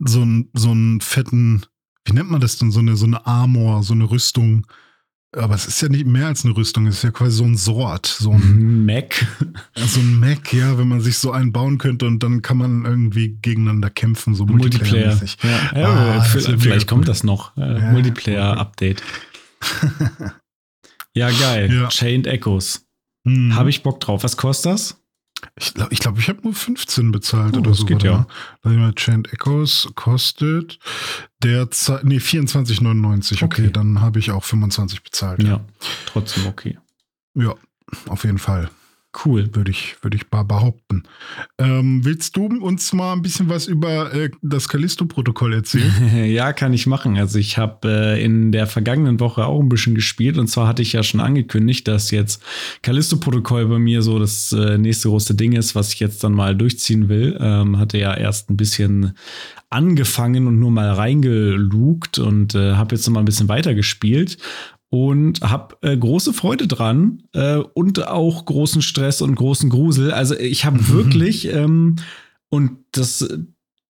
so einen so einen fetten, wie nennt man das denn, so eine, so eine Armor, so eine Rüstung. Aber es ist ja nicht mehr als eine Rüstung, es ist ja quasi so ein Sword, so ein, Mac. *laughs* so ein Mac, ja, wenn man sich so einen bauen könnte und dann kann man irgendwie gegeneinander kämpfen, so Multiplayer. Multiplayer-mäßig. Ja, ja, Ah, das vielleicht kommt cool. das noch. Äh, Ja, Multiplayer-Update. ja, geil. *laughs* Ja. Chained Echoes. Hm. Habe ich Bock drauf. Was kostet das? Ich glaube, ich, glaub, ich habe nur 15 bezahlt Oh, oder das so. geht ja. mal. Chained Echoes kostet derzeit, nee, 24,99. Okay, Okay. dann habe ich auch 25 bezahlt. Ja, trotzdem okay. Ja, auf jeden Fall. Cool. Würde ich, würde ich behaupten. Ähm, willst du uns mal ein bisschen was über äh, das Callisto-Protokoll erzählen? *laughs* ja, kann ich machen. Also ich habe äh, in der vergangenen Woche auch ein bisschen gespielt und zwar hatte ich ja schon angekündigt, dass jetzt Callisto-Protokoll bei mir so das äh, nächste große Ding ist, was ich jetzt dann mal durchziehen will. Ähm, hatte ja erst ein bisschen angefangen und nur mal reingelugt und äh, habe jetzt noch mal ein bisschen weiter gespielt und habe äh, große Freude dran äh, und auch großen Stress und großen Grusel. Also ich habe wirklich ähm, und das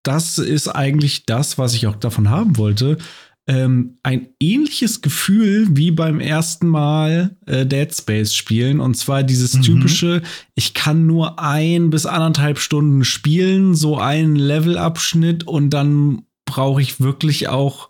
das ist eigentlich das, was ich auch davon haben wollte. Ähm, ein ähnliches Gefühl wie beim ersten Mal äh, Dead Space spielen. Und zwar dieses Mhm. typische, ich kann nur ein bis anderthalb Stunden spielen, so einen Levelabschnitt und dann brauche ich wirklich auch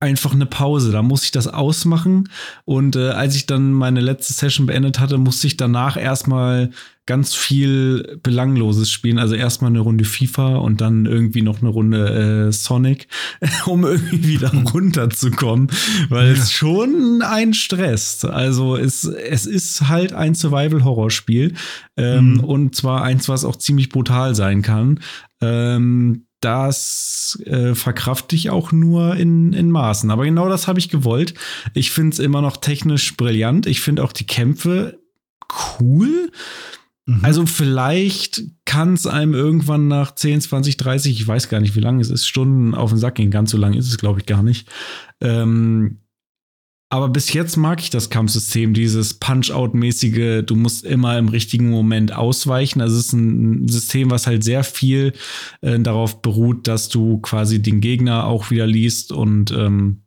einfach eine Pause. Da muss ich das ausmachen. Und äh, als ich dann meine letzte Session beendet hatte, musste ich danach erstmal ganz viel Belangloses spielen. Also erstmal eine Runde FIFA und dann irgendwie noch eine Runde äh, Sonic, *laughs* um irgendwie wieder runterzukommen, weil Ja. es schon einen stresst. Also es, es ist halt ein Survival-Horror-Spiel ähm, Mhm. und zwar eins, was auch ziemlich brutal sein kann. Ähm, das äh, verkraft ich auch nur in, in Maßen. Aber genau das habe ich gewollt. Ich finde es immer noch technisch brillant. Ich finde auch die Kämpfe cool. Mhm. Also vielleicht kann es einem irgendwann nach 10, 20, 30, ich weiß gar nicht, wie lange es ist, Stunden auf den Sack gehen. Ganz so lang ist es, glaube ich, gar nicht. Ähm, aber bis jetzt mag ich das Kampfsystem, dieses Punch-Out-mäßige, du musst immer im richtigen Moment ausweichen. Also es ist ein System, was halt sehr viel äh, darauf beruht, dass du quasi den Gegner auch wieder liest und ähm,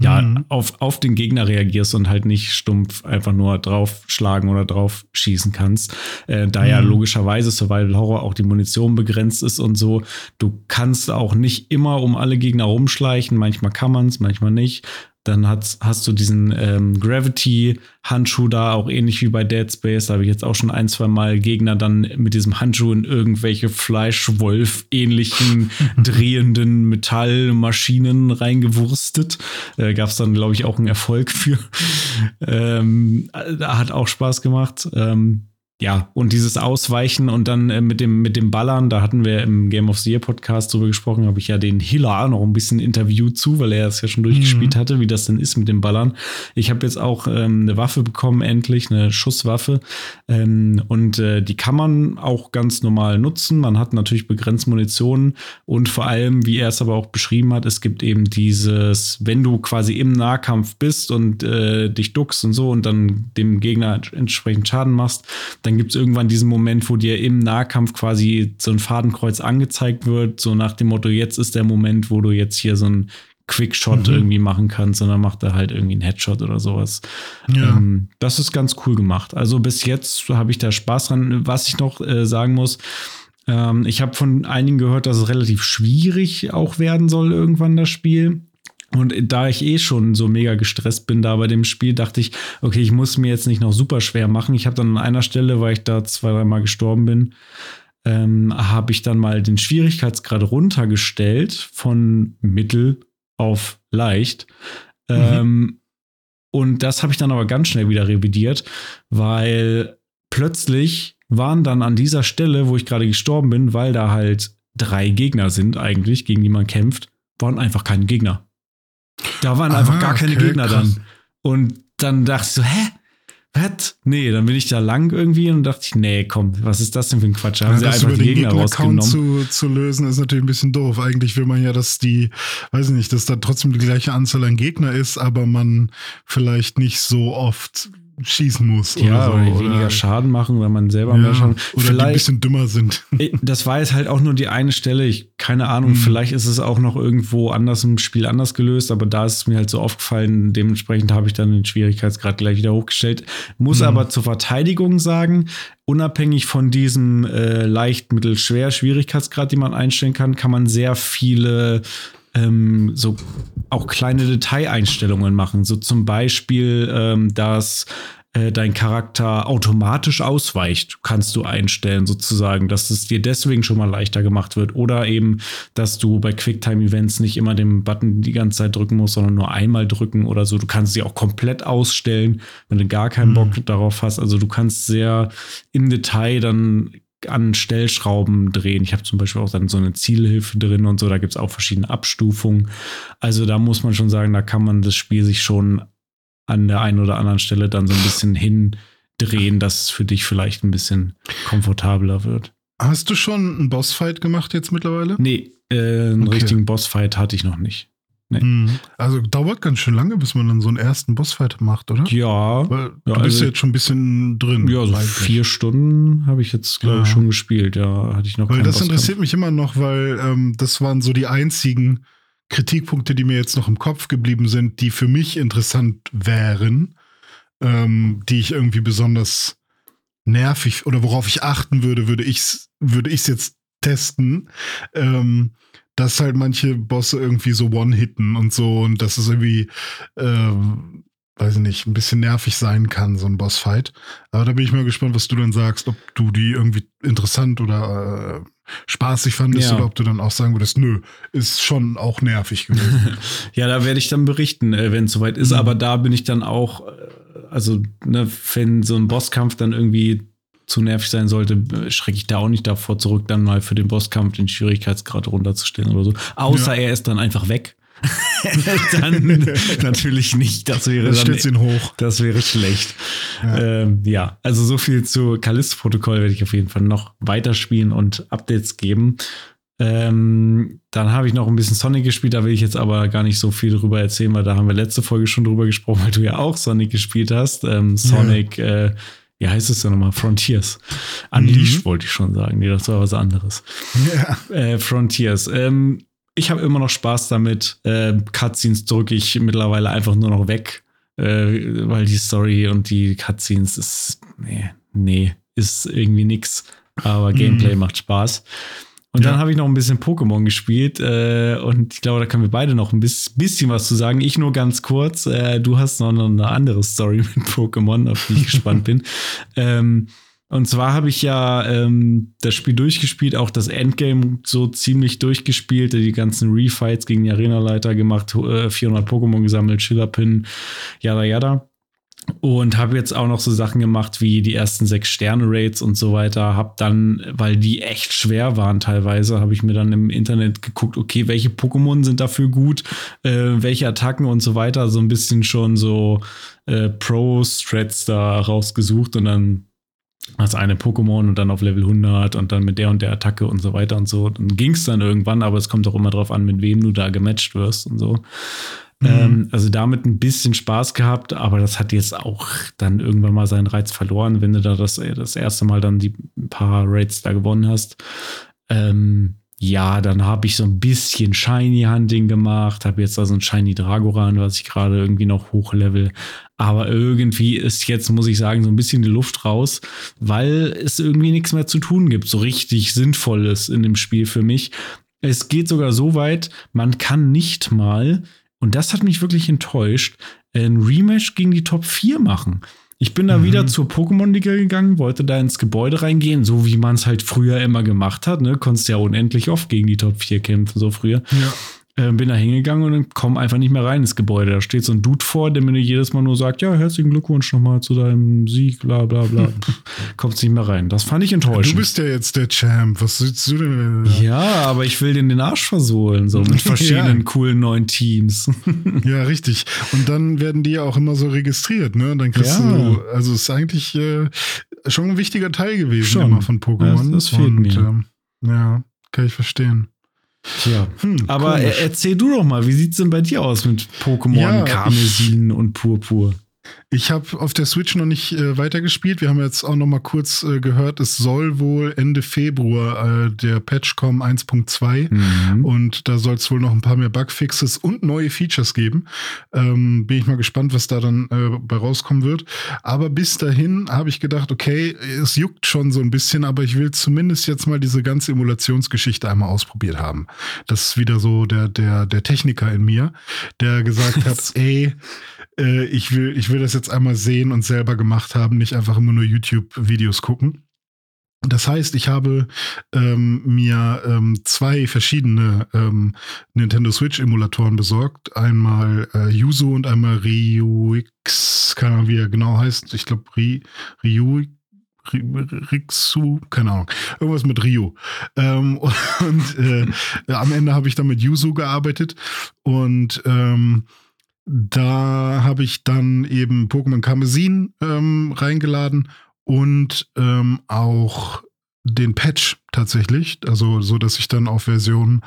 ja, mhm. auf, auf den Gegner reagierst und halt nicht stumpf einfach nur draufschlagen oder drauf schießen kannst. Äh, da mhm. ja logischerweise Survival Horror auch die Munition begrenzt ist und so. Du kannst auch nicht immer um alle Gegner rumschleichen. Manchmal kann man es, manchmal nicht. Dann hast, hast du diesen ähm, Gravity-Handschuh da, auch ähnlich wie bei Dead Space. Da habe ich jetzt auch schon ein, zwei Mal Gegner dann mit diesem Handschuh in irgendwelche Fleischwolf-ähnlichen *laughs* drehenden Metallmaschinen reingewurstet. Äh, Gab es dann, glaube ich, auch einen Erfolg für. ähm, hat auch Spaß gemacht. Ähm, ja, und dieses Ausweichen und dann äh, mit, dem, mit dem Ballern, da hatten wir im Game of the Year Podcast drüber gesprochen, habe ich ja den Hiller noch ein bisschen interviewt zu, weil er es ja schon durchgespielt mhm. hatte, wie das denn ist mit dem Ballern. Ich habe jetzt auch ähm, eine Waffe bekommen, endlich, eine Schusswaffe. Ähm, und äh, die kann man auch ganz normal nutzen. Man hat natürlich begrenzt Munition und vor allem, wie er es aber auch beschrieben hat, es gibt eben dieses, wenn du quasi im Nahkampf bist und äh, dich duckst und so und dann dem Gegner entsprechend Schaden machst, dann dann gibt es irgendwann diesen Moment, wo dir im Nahkampf quasi so ein Fadenkreuz angezeigt wird, so nach dem Motto, jetzt ist der Moment, wo du jetzt hier so ein Quickshot mhm. irgendwie machen kannst, sondern macht er halt irgendwie einen Headshot oder sowas. Ja. Ähm, das ist ganz cool gemacht. Also bis jetzt habe ich da Spaß dran. Was ich noch äh, sagen muss, ähm, ich habe von einigen gehört, dass es relativ schwierig auch werden soll irgendwann das Spiel. Und da ich eh schon so mega gestresst bin da bei dem Spiel, dachte ich, okay, ich muss mir jetzt nicht noch super schwer machen. Ich habe dann an einer Stelle, weil ich da zwei, dreimal gestorben bin, ähm, habe ich dann mal den Schwierigkeitsgrad runtergestellt von mittel auf leicht. Mhm. Ähm, und das habe ich dann aber ganz schnell wieder revidiert, weil plötzlich waren dann an dieser Stelle, wo ich gerade gestorben bin, weil da halt drei Gegner sind eigentlich, gegen die man kämpft, waren einfach keine Gegner. Da waren einfach gar keine okay, Gegner krass. dann. Und dann dachte ich so, hä? Was? Nee, dann bin ich da lang irgendwie und dachte ich, nee, komm, was ist das denn für ein Quatsch? Haben ja, sie einfach die Gegner, Gegner rausgenommen. Zu, zu lösen ist natürlich ein bisschen doof. Eigentlich will man ja, dass die, weiß ich nicht, dass da trotzdem die gleiche Anzahl an Gegner ist, aber man vielleicht nicht so oft schießen muss. Ja, oder, so, oder weniger Schaden machen, weil man selber ja, mehr Schaden. Oder vielleicht, ein bisschen dümmer sind. *laughs* Das war jetzt halt auch nur die eine Stelle. Ich, keine Ahnung, mhm. vielleicht ist es auch noch irgendwo anders im Spiel anders gelöst, aber da ist es mir halt so aufgefallen. Dementsprechend habe ich dann den Schwierigkeitsgrad gleich wieder hochgestellt. Muss mhm. aber zur Verteidigung sagen, unabhängig von diesem äh, leicht, mittel, schwer Schwierigkeitsgrad, die man einstellen kann, kann man sehr viele ähm, so auch kleine Detaileinstellungen machen. So zum Beispiel, ähm, dass äh, dein Charakter automatisch ausweicht, kannst du einstellen, sozusagen, dass es dir deswegen schon mal leichter gemacht wird. Oder eben, dass du bei Quicktime-Events nicht immer den Button die ganze Zeit drücken musst, sondern nur einmal drücken oder so. Du kannst sie auch komplett ausstellen, wenn du gar keinen Bock mhm. darauf hast. Also du kannst sehr im Detail dann an Stellschrauben drehen. Ich habe zum Beispiel auch dann so eine Zielhilfe drin und so. Da gibt es auch verschiedene Abstufungen. Also da muss man schon sagen, da kann man das Spiel sich schon an der einen oder anderen Stelle dann so ein bisschen hindrehen, dass es für dich vielleicht ein bisschen komfortabler wird. Hast du schon einen Bossfight gemacht jetzt mittlerweile? Nee, äh, einen okay. richtigen Bossfight hatte ich noch nicht. Nee. Hm. Also dauert ganz schön lange, bis man dann so einen ersten Bossfight macht, oder? Ja. Weil du ja, bist also, jetzt schon ein bisschen drin. Ja, so vier Stunden habe ich jetzt, glaube ja. ich, schon gespielt. Ja, hatte ich noch Weil das interessiert mich immer noch, weil ähm, das waren so die einzigen Kritikpunkte, die mir jetzt noch im Kopf geblieben sind, die für mich interessant wären, ähm, die ich irgendwie besonders nervig oder worauf ich achten würde, würde ich es würde ich's jetzt testen. Ähm, dass halt manche Bosse irgendwie so One-Hitten und so und dass es irgendwie, äh, weiß ich nicht, ein bisschen nervig sein kann, so ein Bossfight. Aber da bin ich mal gespannt, was du dann sagst, ob du die irgendwie interessant oder äh, spaßig fandest ja. oder ob du dann auch sagen würdest, nö, ist schon auch nervig gewesen. *laughs* ja, da werde ich dann berichten, äh, wenn es soweit ist. Mhm. Aber da bin ich dann auch, äh, also, ne, wenn so ein Bosskampf dann irgendwie zu nervig sein sollte, schrecke ich da auch nicht davor zurück, dann mal für den Bosskampf den Schwierigkeitsgrad runterzustellen oder so. Außer ja. er ist dann einfach weg. *laughs* *laughs* dann natürlich nicht. Das wäre Das dann, ihn hoch. das wäre schlecht. Ja. Ja. Ähm, ja, also so viel zu Callisto-Protokoll werde ich auf jeden Fall noch weiterspielen und Updates geben. Ähm, dann habe ich noch ein bisschen Sonic gespielt, da will ich jetzt aber gar nicht so viel drüber erzählen, weil da haben wir letzte Folge schon drüber gesprochen, weil du ja auch Sonic gespielt hast. Ähm, Sonic, äh, wie heißt es denn nochmal? Frontiers. Unleashed Mhm. wollte ich schon sagen. Nee, das war was anderes. Ja. Äh, Frontiers. Ähm, ich habe immer noch Spaß damit. Äh, Cutscenes drücke ich mittlerweile einfach nur noch weg, äh, weil die Story und die Cutscenes ist, nee, nee, ist irgendwie nix. Aber Gameplay macht Spaß. Und dann Ja. habe ich noch ein bisschen Pokémon gespielt äh, und ich glaube, da können wir beide noch ein bis, bisschen was zu sagen. Ich nur ganz kurz. Äh, du hast noch eine andere Story *laughs* mit Pokémon, auf die ich gespannt bin. *laughs* Ähm, und zwar habe ich ja ähm, das Spiel durchgespielt, auch das Endgame so ziemlich durchgespielt, die ganzen Refights gegen die Arenaleiter gemacht, äh, 400 Pokémon gesammelt, Schillerpin, yada yada. Und habe jetzt auch noch so Sachen gemacht wie die ersten sechs Sterne-Raids und so weiter. Hab dann, weil die echt schwer waren teilweise, habe ich mir dann im Internet geguckt, okay, welche Pokémon sind dafür gut, äh, welche Attacken und so weiter. So ein bisschen schon so äh, Pro-Strats da rausgesucht und dann das eine Pokémon und dann auf Level 100 und dann mit der und der Attacke und so weiter und so. Dann ging es dann irgendwann, aber es kommt auch immer drauf an, mit wem du da gematcht wirst und so. Ähm, also damit ein bisschen Spaß gehabt, aber das hat jetzt auch dann irgendwann mal seinen Reiz verloren, wenn du da das, das erste Mal dann die paar Raids da gewonnen hast. Ähm, ja, dann habe ich so ein bisschen Shiny Hunting gemacht, habe jetzt da so ein Shiny Dragoran, was ich gerade irgendwie noch hochlevel. Aber irgendwie ist jetzt, muss ich sagen, so ein bisschen die Luft raus, weil es irgendwie nichts mehr zu tun gibt, so richtig Sinnvolles in dem Spiel für mich. Es geht sogar so weit, man kann nicht mal, und das hat mich wirklich enttäuscht, ein Rematch gegen die Top 4 machen. Ich bin da Mhm. wieder zur Pokémon-Liga gegangen, wollte da ins Gebäude reingehen, so wie man es halt früher immer gemacht hat. Ne? Konntest ja unendlich oft gegen die Top 4 kämpfen, so früher. Ja. Äh, bin da hingegangen und dann komm einfach nicht mehr rein ins Gebäude. Da steht so ein Dude vor, der mir jedes Mal nur sagt, ja, herzlichen Glückwunsch nochmal zu deinem Sieg, bla bla bla. *laughs* Kommst nicht mehr rein. Das fand ich enttäuschend. Du bist ja jetzt der Champ. Was sitzt du denn? ja, aber ich will den den Arsch versohlen, so mit *laughs* verschiedenen Ja. coolen neuen Teams. *laughs* Ja, richtig. Und dann werden die ja auch immer so registriert, ne? Dann kriegst Ja. du, also ist eigentlich äh, schon ein wichtiger Teil gewesen Schon. immer von Pokémon. Das- das fehlt Und, mir. Ähm, ja, kann ich verstehen. Tja. Hm, Aber komisch. er, erzähl du doch mal, wie sieht's denn bei dir aus mit Pokémon, Ja, Karmesin und Purpur? Ich habe auf der Switch noch nicht äh, weitergespielt. Wir haben jetzt auch noch mal kurz äh, gehört, es soll wohl Ende Februar äh, der Patch kommen 1.2 Mhm. und da soll es wohl noch ein paar mehr Bugfixes und neue Features geben. Ähm, bin ich mal gespannt, was da dann äh, bei rauskommen wird. Aber bis dahin habe ich gedacht, okay, es juckt schon so ein bisschen, aber ich will zumindest jetzt mal diese ganze Emulationsgeschichte einmal ausprobiert haben. Das ist wieder so der, der, der Techniker in mir, der gesagt *laughs* hat, ey, äh, ich, will, ich will das jetzt einmal sehen und selber gemacht haben, nicht einfach immer nur YouTube-Videos gucken. Das heißt, ich habe ähm, mir ähm, zwei verschiedene ähm, Nintendo Switch-Emulatoren besorgt. Einmal äh, Yuzu und einmal RyuX, keine Ahnung, wie er genau heißt. Ich glaube, Ry, Ryu, Ry- Rixu, keine Ahnung. Irgendwas mit Ryu. Ähm, *laughs* und äh, am Ende habe ich dann mit Yuzu gearbeitet und ähm, da habe ich dann eben Pokémon Karmesin ähm, reingeladen und ähm, auch den Patch tatsächlich, also so, dass ich dann auf Version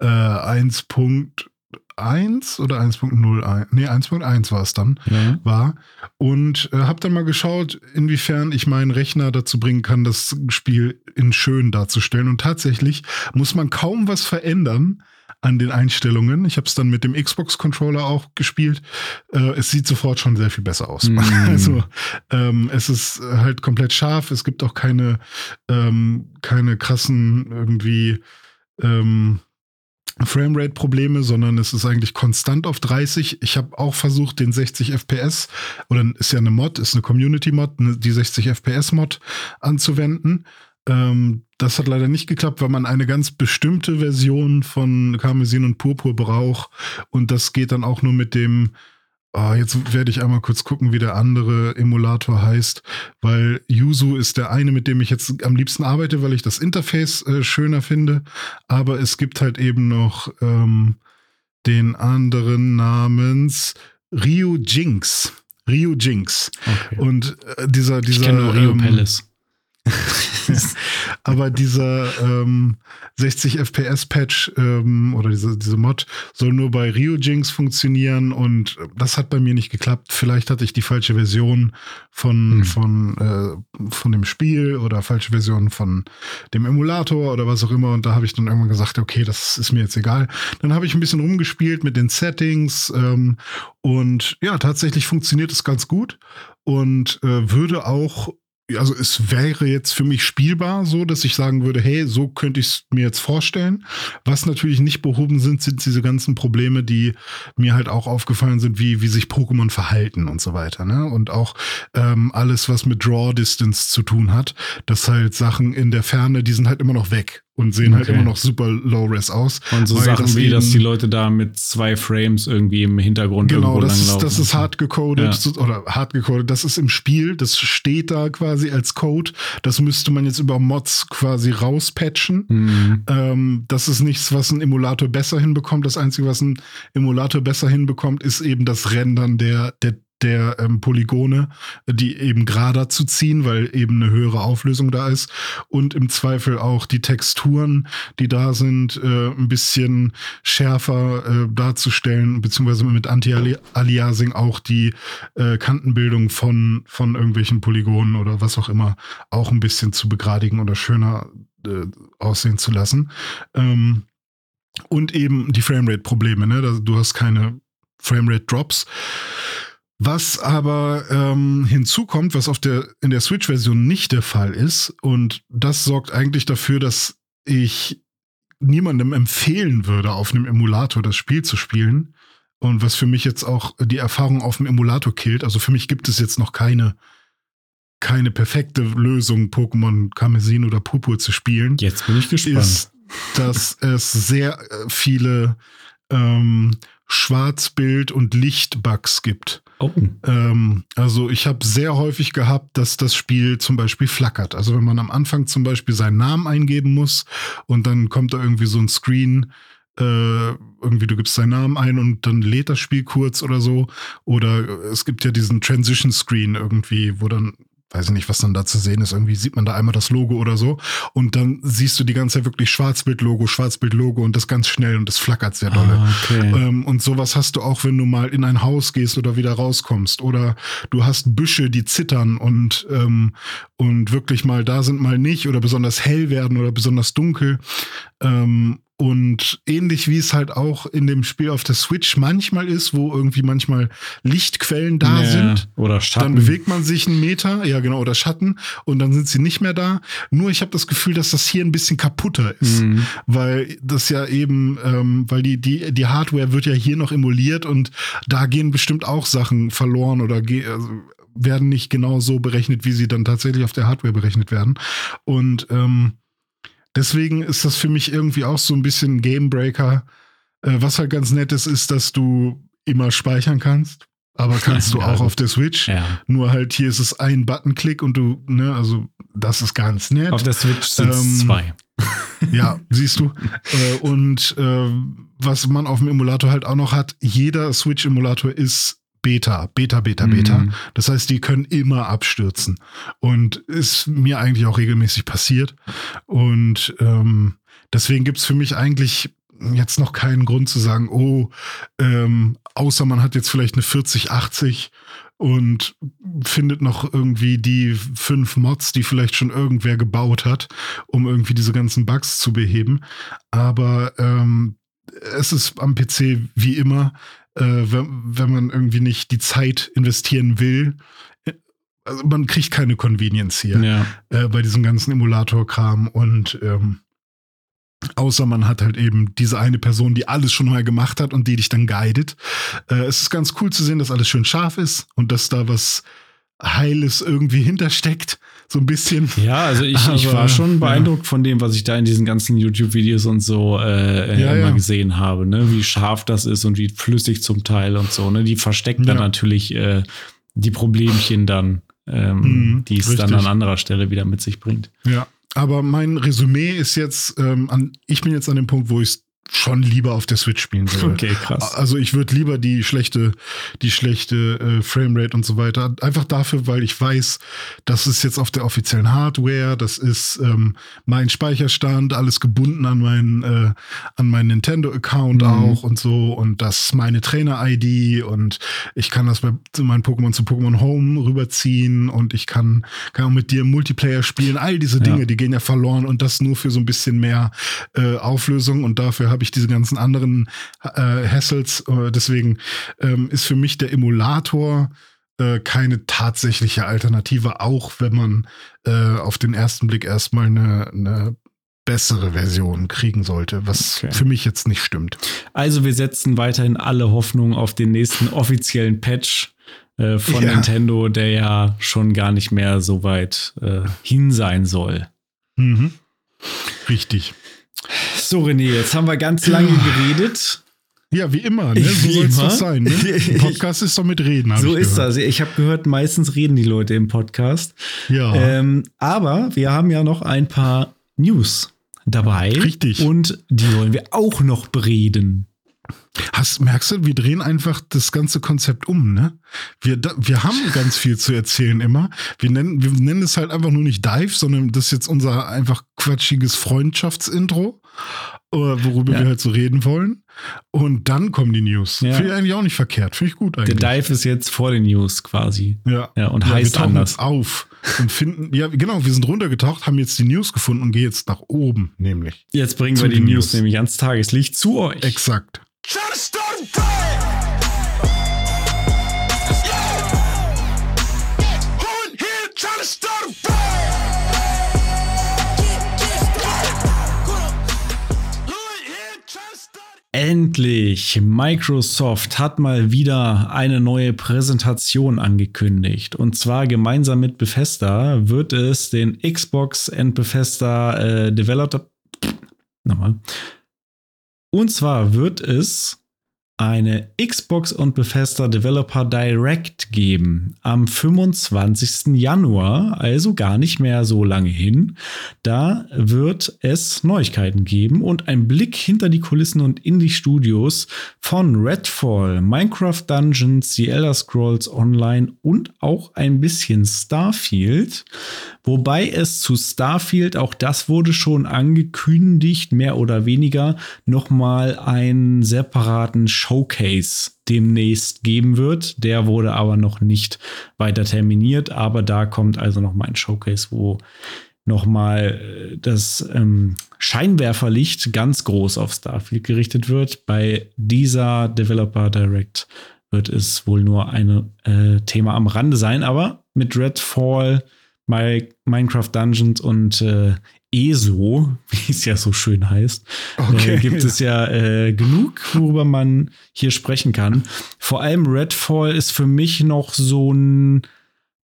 äh, 1.1 oder 1.01, nee 1.1 war es dann, Ja. war. Und äh, habe dann mal geschaut, inwiefern ich meinen Rechner dazu bringen kann, das Spiel in schön darzustellen. Und tatsächlich muss man kaum was verändern an den Einstellungen. Ich habe es dann mit dem Xbox-Controller auch gespielt. Äh, es sieht sofort schon sehr viel besser aus. Mm. *laughs* Also ähm, es ist halt komplett scharf. Es gibt auch keine, ähm, keine krassen irgendwie ähm, Framerate-Probleme, sondern es ist eigentlich konstant auf 30. Ich habe auch versucht, den 60 FPS, oder ist ja eine Mod, ist eine Community-Mod, ne, die 60 FPS-Mod anzuwenden. Ähm, das hat leider nicht geklappt, weil man eine ganz bestimmte Version von Karmesin und Purpur braucht. Und das geht dann auch nur mit dem, ah, jetzt werde ich einmal kurz gucken, wie der andere Emulator heißt, weil Yuzu ist der eine, mit dem ich jetzt am liebsten arbeite, weil ich das Interface äh, schöner finde. Aber es gibt halt eben noch ähm, den anderen namens Ryu Jinx. Ryu Jinx. Okay. Und äh, dieser, dieser. Ich kenne nur Rio ähm, Palace. *laughs* Aber dieser ähm, 60 FPS Patch ähm, oder diese, diese Mod soll nur bei Ryujinx funktionieren und das hat bei mir nicht geklappt. Vielleicht hatte ich die falsche Version von, hm. von, äh, von dem Spiel oder falsche Version von dem Emulator oder was auch immer und da habe ich dann irgendwann gesagt, okay, das ist mir jetzt egal. Dann habe ich ein bisschen rumgespielt mit den Settings ähm, und ja, tatsächlich funktioniert es ganz gut und äh, würde auch also es wäre jetzt für mich spielbar so, dass ich sagen würde, hey, so könnte ich es mir jetzt vorstellen. Was natürlich nicht behoben sind, sind diese ganzen Probleme, die mir halt auch aufgefallen sind, wie, wie sich Pokémon verhalten und so weiter. Ne? Und auch ähm, alles, was mit Draw Distance zu tun hat, dass halt Sachen in der Ferne, die sind halt immer noch weg und sehen halt okay. halt immer noch super low-res aus. Und so Sachen wie, dass die Leute da mit zwei Frames irgendwie im Hintergrund genau, irgendwo das ist, das ist hard gecodet ja. oder hard gecodet. Das ist im Spiel, das steht da quasi als Code. Das müsste man jetzt über Mods quasi rauspatchen. Mhm. Ähm, das ist nichts, was ein Emulator besser hinbekommt. Das Einzige, was ein Emulator besser hinbekommt, ist eben das Rendern der, der der ähm, Polygone, die eben gerader zu ziehen, weil eben eine höhere Auflösung da ist und im Zweifel auch die Texturen, die da sind, äh, ein bisschen schärfer äh, darzustellen, beziehungsweise mit Anti-Aliasing auch die äh, Kantenbildung von, von irgendwelchen Polygonen oder was auch immer auch ein bisschen zu begradigen oder schöner äh, aussehen zu lassen. Ähm, und eben die Framerate-Probleme, ne? Du hast keine Framerate-Drops. Was aber ähm, hinzukommt, was auf der, in der Switch-Version nicht der Fall ist, und das sorgt eigentlich dafür, dass ich niemandem empfehlen würde, auf einem Emulator das Spiel zu spielen. Und was für mich jetzt auch die Erfahrung auf dem Emulator killt. Also für mich gibt es jetzt noch keine, keine perfekte Lösung, Pokémon Karmesin oder Purpur zu spielen. Jetzt bin ich gespannt. Ist, dass es sehr äh, viele ähm, Schwarzbild- und Lichtbugs gibt. Oh. Ähm, also ich habe sehr häufig gehabt, dass das Spiel zum Beispiel flackert. Also wenn man am Anfang zum Beispiel seinen Namen eingeben muss und dann kommt da irgendwie so ein Screen, äh, irgendwie du gibst deinen Namen ein und dann lädt das Spiel kurz oder so. Oder es gibt ja diesen Transition Screen irgendwie, wo dann weiß ich nicht, was dann da zu sehen ist. Irgendwie sieht man da einmal das Logo oder so. Und dann siehst du die ganze Zeit wirklich Schwarzbild-Logo, Schwarzbild-Logo und das ganz schnell und das flackert sehr dolle. Ah, okay. ähm, und sowas hast du auch, wenn du mal in ein Haus gehst oder wieder rauskommst. Oder du hast Büsche, die zittern und, ähm, und wirklich mal da sind, mal nicht oder besonders hell werden oder besonders dunkel. Ähm, und ähnlich wie es halt auch in dem Spiel auf der Switch manchmal ist, wo irgendwie manchmal Lichtquellen da ja, sind. Oder Schatten. Dann bewegt man sich einen Meter, ja genau, oder Schatten, und dann sind sie nicht mehr da. Nur ich habe das Gefühl, dass das hier ein bisschen kaputter ist. Mhm. Weil das ja eben, ähm, weil die, die, die Hardware wird ja hier noch emuliert und da gehen bestimmt auch Sachen verloren oder also werden nicht genau so berechnet, wie sie dann tatsächlich auf der Hardware berechnet werden. Und ähm, Deswegen ist das für mich irgendwie auch so ein bisschen Gamebreaker. Äh, was halt ganz nett ist, ist, dass du immer speichern kannst. Aber *laughs* kannst du auch auf der Switch. Ja. Nur halt hier ist es ein Buttonklick und du, ne, also das ist ganz nett. Auf der Switch sind es ähm, zwei. *laughs* Ja, siehst du. äh, und äh, was man auf dem Emulator halt auch noch hat, jeder Switch-Emulator ist Beta, Beta, Beta, Beta. Mhm. Das heißt, die können immer abstürzen. Und ist mir eigentlich auch regelmäßig passiert. Und ähm, deswegen gibt es für mich eigentlich jetzt noch keinen Grund zu sagen, oh, ähm, außer man hat jetzt vielleicht eine 4080 und findet noch irgendwie die fünf Mods, die vielleicht schon irgendwer gebaut hat, um irgendwie diese ganzen Bugs zu beheben. Aber ähm, es ist am PC wie immer äh, wenn, wenn man irgendwie nicht die Zeit investieren will. Äh, also man kriegt keine Convenience hier ja. äh, bei diesem ganzen Emulator-Kram und ähm, Außer man hat halt eben diese eine Person, die alles schon mal gemacht hat und die dich dann guidet. Äh, es ist ganz cool zu sehen, dass alles schön scharf ist und dass da was Heiles irgendwie hintersteckt so ein bisschen. Ja, also ich, Aber, ich war schon beeindruckt ja. von dem, was ich da in diesen ganzen YouTube-Videos und so äh, ja, immer ja. gesehen habe, ne? Wie scharf das ist und wie flüssig zum Teil und so. Ne? Die versteckt dann natürlich äh, die Problemchen dann, ähm, mhm, die es dann an anderer Stelle wieder mit sich bringt. Ja. Aber mein Resümee ist jetzt, ähm, an, ich bin jetzt an dem Punkt, wo ich es schon lieber auf der Switch spielen würde. Okay, krass. Also ich würde lieber die schlechte, die schlechte äh, Framerate und so weiter. Einfach dafür, weil ich weiß, das ist jetzt auf der offiziellen Hardware, das ist ähm, mein Speicherstand, alles gebunden an meinen, äh, an meinen Nintendo-Account Mhm. auch und so. Und das ist meine Trainer-ID und ich kann das bei meinen Pokémon zu Pokémon Home rüberziehen und ich kann, kann auch mit dir Multiplayer spielen. All diese Dinge, Ja. die gehen ja verloren und das nur für so ein bisschen mehr äh, Auflösung und dafür habe ich diese ganzen anderen äh, Hassels. Äh, deswegen ähm, ist für mich der Emulator äh, keine tatsächliche Alternative, auch wenn man äh, auf den ersten Blick erstmal eine, eine bessere Version kriegen sollte, was Okay. für mich jetzt nicht stimmt. Also wir setzen weiterhin alle Hoffnung auf den nächsten offiziellen Patch äh, von Ja. Nintendo, der ja schon gar nicht mehr so weit äh, hin sein soll. Mhm. Richtig. So, René, jetzt haben wir ganz lange geredet. Ja, wie immer, ne? so soll es doch sein. Ne? *laughs* Podcast ist doch mit Reden. So ist gehört. das. Ich habe gehört, meistens reden die Leute im Podcast. Ja. Ähm, aber wir haben ja noch ein paar News dabei. Richtig. Und die wollen wir auch noch bereden. Hast, merkst du, wir drehen einfach das ganze Konzept um, ne? Wir, wir haben ganz viel zu erzählen immer. Wir nennen, wir nennen es halt einfach nur nicht Dive, sondern das ist jetzt unser einfach quatschiges Freundschaftsintro, äh, worüber Ja. wir halt so reden wollen. Und dann kommen die News. Ja. Finde ich eigentlich auch nicht verkehrt. Finde ich gut Der eigentlich. Dive ist jetzt vor den News quasi. ja. Ja, und Ja, heißt wir anders. auf und finden, ja, genau, wir sind runtergetaucht, haben jetzt die News gefunden und gehen jetzt nach oben, nämlich. Jetzt bringen wir die News. nämlich ans Tageslicht zu euch. Exakt. Endlich! Microsoft hat mal wieder eine neue Präsentation angekündigt. Und zwar gemeinsam mit Bethesda wird es den Xbox and Bethesda äh, Developer. Nochmal. Und zwar wird es eine Xbox und Bethesda Developer Direct geben am 25. Januar, also gar nicht mehr so lange hin. Da wird es Neuigkeiten geben und ein Blick hinter die Kulissen und in die Studios von Redfall, Minecraft Dungeons, The Elder Scrolls Online und auch ein bisschen Starfield. Wobei es zu Starfield, auch das wurde schon angekündigt, mehr oder weniger, nochmal einen separaten Showcase demnächst geben wird. Der wurde aber noch nicht weiter terminiert, aber da kommt also nochmal ein Showcase, wo nochmal äh, das ähm, Scheinwerferlicht ganz groß auf Starfield gerichtet wird. Bei dieser Developer Direct wird es wohl nur ein äh, Thema am Rande sein, aber mit Redfall, My, Minecraft Dungeons und äh, ESO, *laughs* wie es ja so schön heißt, Okay. äh, gibt es ja äh, genug, worüber man hier sprechen kann. Vor allem Redfall ist für mich noch so ein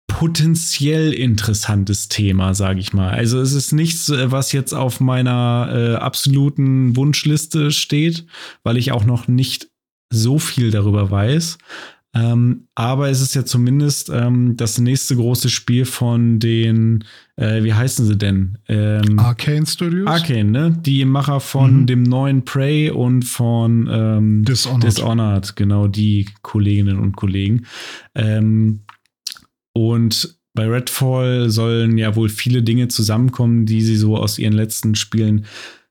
potenziell interessantes Thema, sage ich mal. Also es ist nichts, äh, was jetzt auf meiner äh, absoluten Wunschliste steht, weil ich auch noch nicht so viel darüber weiß. Ähm, aber es ist ja zumindest ähm, das nächste große Spiel von den, äh, wie heißen sie denn? Ähm, Arcane Studios? Arcane, ne? Die Macher von Mhm. dem neuen Prey und von ähm, Dishonored. Dishonored, genau die Kolleginnen und Kollegen. Ähm, und bei Redfall sollen ja wohl viele Dinge zusammenkommen, die sie so aus ihren letzten Spielen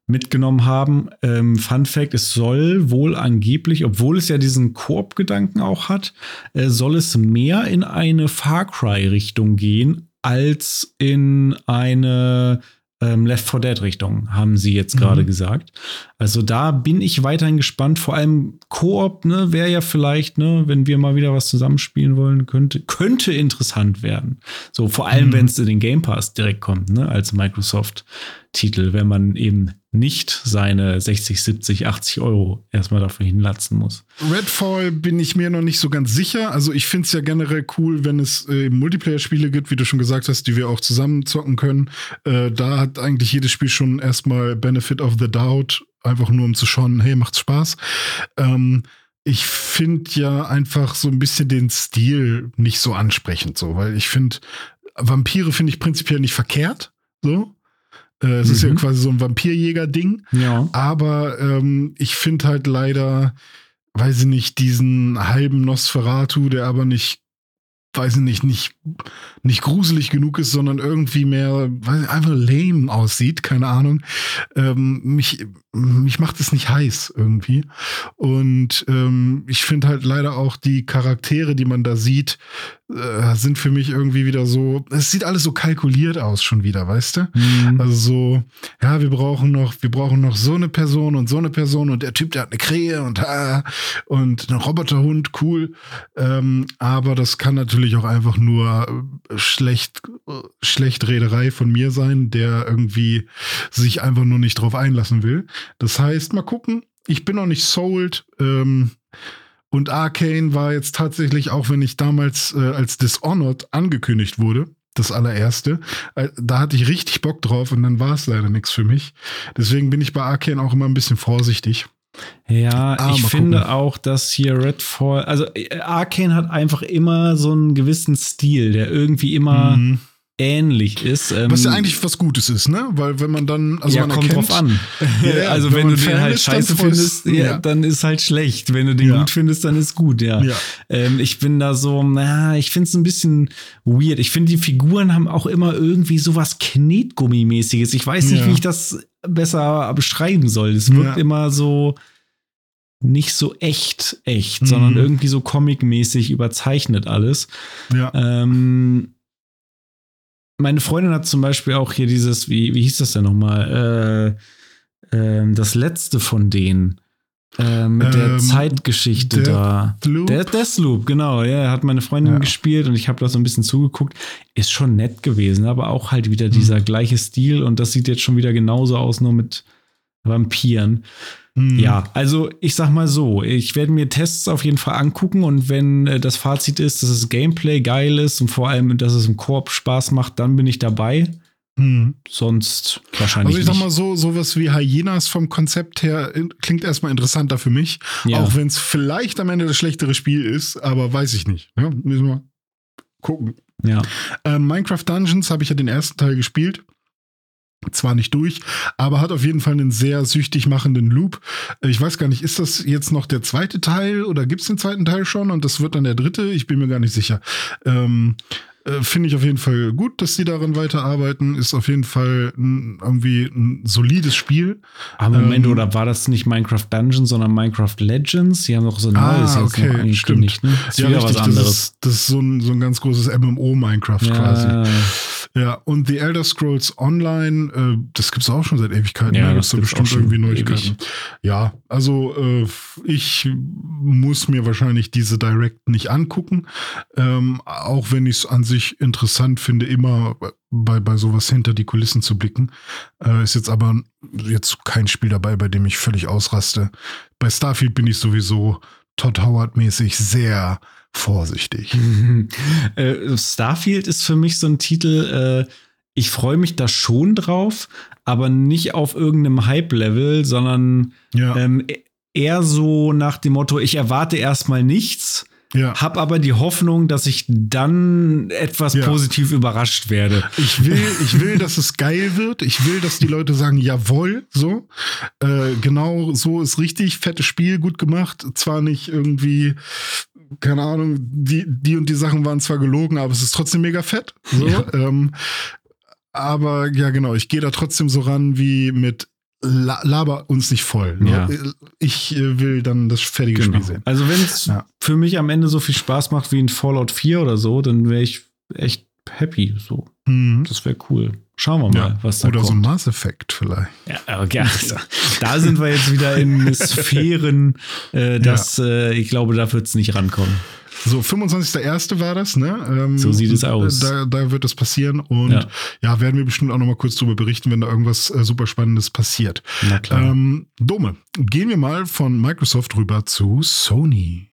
mitgenommen haben. Ähm, Fun Fact: Es soll wohl angeblich, obwohl es ja diesen Koop-Gedanken auch hat, äh, soll es mehr in eine Far Cry-Richtung gehen als in eine ähm, Left 4 Dead-Richtung, haben sie jetzt gerade Mhm. gesagt. Also da bin ich weiterhin gespannt. Vor allem Koop, ne, wäre ja vielleicht, ne, wenn wir mal wieder was zusammenspielen wollen, könnte, könnte interessant werden. So, vor allem, Mhm. wenn es in den Game Pass direkt kommt, ne, als Microsoft-Titel, wenn man eben nicht seine 60, 70, 80 Euro erstmal dafür hinlatzen muss. Redfall bin ich mir noch nicht so ganz sicher. Also ich finde es ja generell cool, wenn es äh, Multiplayer-Spiele gibt, wie du schon gesagt hast, die wir auch zusammen zocken können. Äh, da hat eigentlich jedes Spiel schon erstmal Benefit of the Doubt, einfach nur um zu schauen, hey, macht's Spaß. Ähm, ich finde ja einfach so ein bisschen den Stil nicht so ansprechend, so, weil ich finde, Vampire finde ich prinzipiell nicht verkehrt, so. Äh, es ist ja Mhm. quasi so ein Vampirjäger-Ding. Ja. Aber ähm, ich finde halt leider, weiß ich nicht, diesen halben Nosferatu, der aber nicht, weiß ich nicht, nicht, nicht gruselig genug ist, sondern irgendwie mehr, weiß ich, einfach lame aussieht, keine Ahnung. Ähm, mich, mich macht es nicht heiß irgendwie. Und ähm, ich finde halt leider auch die Charaktere, die man da sieht, äh, sind für mich irgendwie wieder so, es sieht alles so kalkuliert aus schon wieder, weißt du? Mhm. Also so, ja, wir brauchen noch, wir brauchen noch so eine Person und so eine Person und der Typ, der hat eine Krähe und ah, und einen Roboterhund, cool. Ähm, aber das kann natürlich auch einfach nur schlecht, schlecht Rederei von mir sein, der irgendwie sich einfach nur nicht drauf einlassen will. Das heißt, mal gucken. Ich bin noch nicht sold. Ähm, und Arcane war jetzt tatsächlich, auch wenn ich damals äh, als Dishonored angekündigt wurde, das allererste, äh, da hatte ich richtig Bock drauf und dann war es leider nichts für mich. Deswegen bin ich bei Arcane auch immer ein bisschen vorsichtig. Ja, Ah, ich finde gucken. auch, dass hier Redfall, also äh, Arcane hat einfach immer so einen gewissen Stil, der irgendwie immer Mhm. Ähnlich ist. Ähm, Was ja eigentlich was Gutes ist, ne? Weil wenn man dann, also ja, man kommt erkennt, drauf an. *laughs* Ja, also wenn wenn, du den halt ist, scheiße findest, ja, ja. dann ist halt schlecht. Wenn du den gut findest, dann ist gut, ja. Ähm, ich bin da so, na, ich finde es ein bisschen weird. Ich finde, die Figuren haben auch immer irgendwie sowas Knetgummimäßiges. Ich weiß nicht, wie ich das besser beschreiben soll. Es wirkt immer so nicht so echt, echt, Mhm. sondern irgendwie so comicmäßig überzeichnet alles. ja. Ähm, meine Freundin hat zum Beispiel auch hier dieses, wie, wie hieß das denn nochmal? Äh, ähm, das letzte von denen. Äh, mit der Ähm, Zeitgeschichte der da. Loop? Der Deathloop, genau. Ja, hat meine Freundin Ja. gespielt und ich habe da so ein bisschen zugeguckt. Ist schon nett gewesen, aber auch halt wieder Mhm. dieser gleiche Stil und das sieht jetzt schon wieder genauso aus, nur mit Vampiren. Mhm. Ja, also ich sag mal so, ich werde mir Tests auf jeden Fall angucken und wenn äh, das Fazit ist, dass das Gameplay geil ist und vor allem, dass es im Koop Spaß macht, dann bin ich dabei. Mhm. Sonst wahrscheinlich Also ich sag mal so, sowas wie Hyenas vom Konzept her in, klingt erstmal interessanter für mich. Ja. Auch wenn es vielleicht am Ende das schlechtere Spiel ist, aber weiß ich nicht. Ja, müssen wir gucken. ja. Ähm, Minecraft Dungeons habe ich ja den ersten Teil gespielt. Zwar nicht durch, aber hat auf jeden Fall einen sehr süchtig machenden Loop. Äh, Ich weiß gar nicht, ist das jetzt noch der zweite Teil oder gibt es den zweiten Teil schon und das wird dann der dritte? Ich bin mir gar nicht sicher. Ähm, äh, Finde ich auf jeden Fall gut, dass sie daran weiterarbeiten. Ist auf jeden Fall ein, irgendwie ein solides Spiel. Aber Moment, Ähm, oder war das nicht Minecraft Dungeons, sondern Minecraft Legends? Die haben doch so ein Ah, neues jetzt okay, noch angekündigt. Ne? Ist wieder was das anderes. ist, das ist so ein, so ein ganz großes MMO-Minecraft quasi. Ja, und The Elder Scrolls Online, äh, das gibt's auch schon seit Ewigkeiten. Ja, da das gibt's bestimmt irgendwie Neuigkeiten. Ja, also äh, ich muss mir wahrscheinlich diese Direct nicht angucken, ähm, auch wenn ich es an sich interessant finde, immer bei, bei sowas hinter die Kulissen zu blicken. Äh, ist jetzt aber jetzt kein Spiel dabei, bei dem ich völlig ausraste. Bei Starfield bin ich sowieso Todd Howard-mäßig sehr vorsichtig. äh, Starfield ist für mich so ein Titel, äh, ich freue mich da schon drauf, aber nicht auf irgendeinem Hype-Level, sondern Ja, ähm, eher so nach dem Motto, ich erwarte erstmal nichts, ja. hab aber die Hoffnung, dass ich dann etwas Ja. positiv überrascht werde. Ich will, ich will, dass es geil wird. Ich will, dass die Leute sagen, jawohl, so. Äh, genau so ist richtig. Fettes Spiel, gut gemacht. Zwar nicht irgendwie, keine Ahnung, die, die und die Sachen waren zwar gelogen, aber es ist trotzdem mega fett. So. Ja. Ähm, aber ja, genau, ich gehe da trotzdem so ran wie mit La laber uns nicht voll. Ne? Ja. Ich äh, will dann das fertige Genau. Spiel sehen. Also wenn es Ja. für mich am Ende so viel Spaß macht wie ein Fallout 4 oder so, dann wäre ich echt happy. So, Mhm. das wäre cool. Schauen wir mal, Ja. was da Oder so ein kommt. Effect vielleicht. Ja, gerne. *laughs* Da sind wir jetzt wieder in *laughs* Sphären, äh, dass äh, ich glaube, da wird es nicht rankommen. So, 25.01. war das, ne? Ähm, So sieht es aus. Da, da wird es passieren und ja. Ja. werden wir bestimmt auch noch mal kurz drüber berichten, wenn da irgendwas äh, super Spannendes passiert. Na klar. Ähm, Dome, gehen wir mal von Microsoft rüber zu Sony.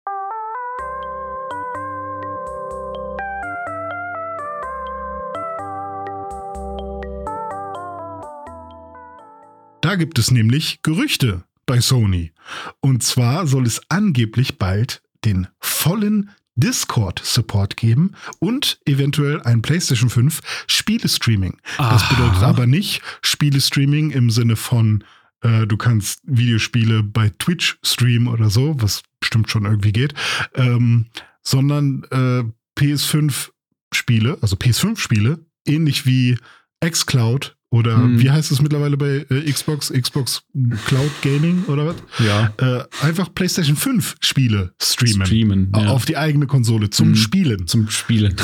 Da gibt es nämlich Gerüchte bei Sony. Und zwar soll es angeblich bald den vollen Discord-Support geben und eventuell ein PlayStation 5 Spiele-Streaming. Das bedeutet aber nicht Spiele-Streaming im Sinne von, äh, du kannst Videospiele bei Twitch streamen oder so, was bestimmt schon irgendwie geht, ähm, sondern äh, PS5-Spiele, also PS5-Spiele, ähnlich wie xCloud oder Hm. wie heißt es mittlerweile bei äh, Xbox, Xbox Cloud Gaming oder was? Ja. Äh, einfach PlayStation 5 Spiele streamen. Streamen. Ja. Auf die eigene Konsole zum Mhm. Spielen. Zum Spielen.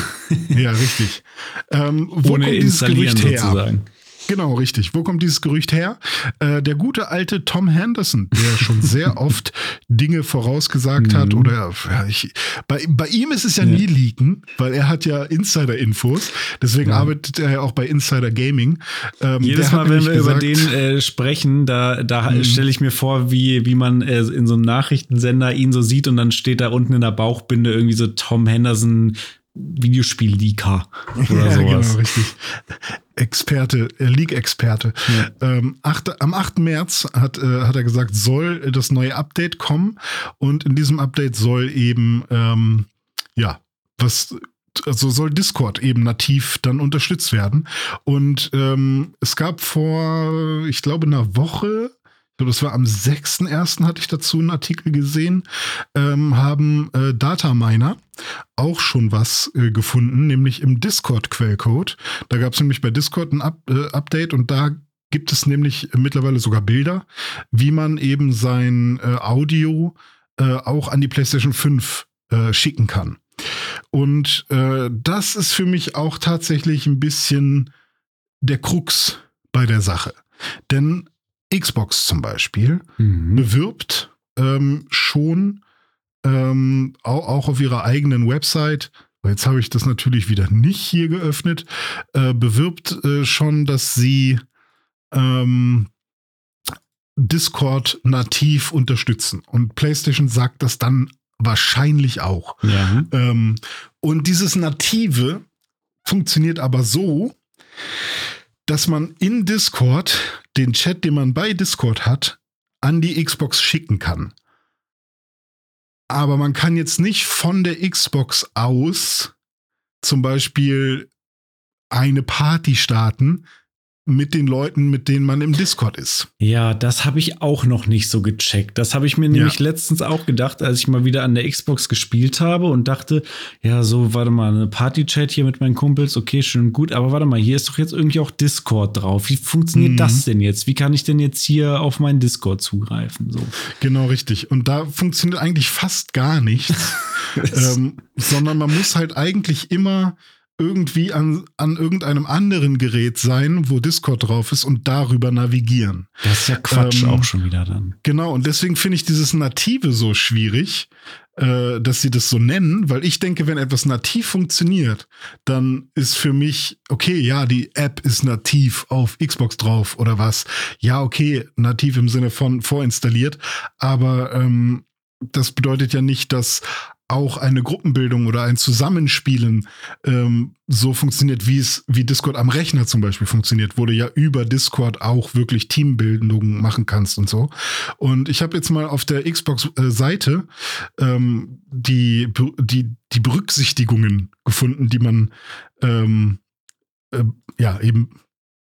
Ja, richtig. Ähm, wo Ohne kommt dieses installieren Gerücht her? sozusagen. Genau, richtig. Wo kommt dieses Gerücht her? Äh, der gute alte Tom Henderson, der schon *laughs* sehr oft Dinge vorausgesagt hat Mhm. oder ja, ich, bei, bei ihm ist es ja, Ja. nie leaken, weil er hat ja Insider-Infos. Deswegen Ja. arbeitet er ja auch bei Insider Gaming. Ähm, Jedes Mal, wenn wir nämlich über gesagt- den äh, sprechen, da, da Mhm. stelle ich mir vor, wie, wie man äh, in so einem Nachrichtensender ihn so sieht und dann steht da unten in der Bauchbinde irgendwie so Tom Henderson Videospiel-Leaker oder *laughs* ja, sowas. genau, richtig. Experte, äh, League-Experte. Ja. Ähm, acht, am 8. März hat, äh, hat er gesagt, soll das neue Update kommen. Und in diesem Update soll eben, ähm, ja, was, also soll Discord eben nativ dann unterstützt werden. Und ähm, es gab vor, ich glaube, einer Woche, glaube, das war am 6.1. hatte ich dazu einen Artikel gesehen, ähm, haben äh, Dataminer auch schon was äh, gefunden, nämlich im Discord-Quellcode. Da gab es nämlich bei Discord ein Up äh, Update und da gibt es nämlich mittlerweile sogar Bilder, wie man eben sein äh, Audio äh, auch an die PlayStation 5 äh, schicken kann. Und das ist für mich auch tatsächlich ein bisschen der Krux bei der Sache. Denn Xbox zum Beispiel Mhm. bewirbt ähm, schon ähm, auch, auch auf ihrer eigenen Website, weil jetzt habe ich das natürlich wieder nicht hier geöffnet, äh, bewirbt äh, schon, dass sie ähm, Discord nativ unterstützen. Und PlayStation sagt das dann wahrscheinlich auch. Ja. Ähm, und dieses Native funktioniert aber so, dass man in Discord den Chat, den man bei Discord hat, an die Xbox schicken kann. Aber man kann jetzt nicht von der Xbox aus zum Beispiel eine Party starten mit den Leuten, mit denen man im Discord ist. Ja, das habe ich auch noch nicht so gecheckt. Das habe ich mir nämlich letztens auch gedacht, als ich mal wieder an der Xbox gespielt habe und dachte, ja, so, warte mal, eine Party-Chat hier mit meinen Kumpels, okay, schön und gut, aber warte mal, hier ist doch jetzt irgendwie auch Discord drauf. Wie funktioniert Mhm. das denn jetzt? Wie kann ich denn jetzt hier auf meinen Discord zugreifen? So. Genau richtig. Und da funktioniert eigentlich fast gar nichts. *laughs* ähm, sondern man muss halt eigentlich immer irgendwie an, an irgendeinem anderen Gerät sein, wo Discord drauf ist und darüber navigieren. Das ist ja Quatsch Ähm, auch schon wieder dann. Genau, und deswegen finde ich dieses Native so schwierig, äh, dass sie das so nennen, weil ich denke, wenn etwas nativ funktioniert, dann ist für mich, okay, ja, die App ist nativ auf Xbox drauf oder was. Ja, okay, nativ im Sinne von vorinstalliert, aber ähm, das bedeutet ja nicht, dass auch eine Gruppenbildung oder ein Zusammenspielen ähm, so funktioniert, wie es wie Discord am Rechner zum Beispiel funktioniert, wo du ja über Discord auch wirklich Teambildungen machen kannst und so. Und ich habe jetzt mal auf der Xbox-Seite ähm, die, die, die Berücksichtigungen gefunden, die man ähm, äh, ja eben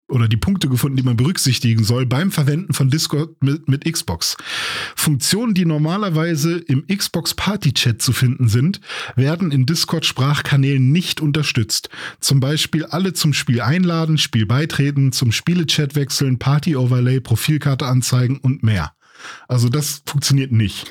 oder die Punkte gefunden, die man berücksichtigen soll beim Verwenden von Discord mit, mit Xbox. Funktionen, die normalerweise im Xbox Party Chat zu finden sind, werden in Discord Sprachkanälen nicht unterstützt. Zum Beispiel alle zum Spiel einladen, Spiel beitreten, zum Spielechat wechseln, Party Overlay, Profilkarte anzeigen und mehr. Also das funktioniert nicht.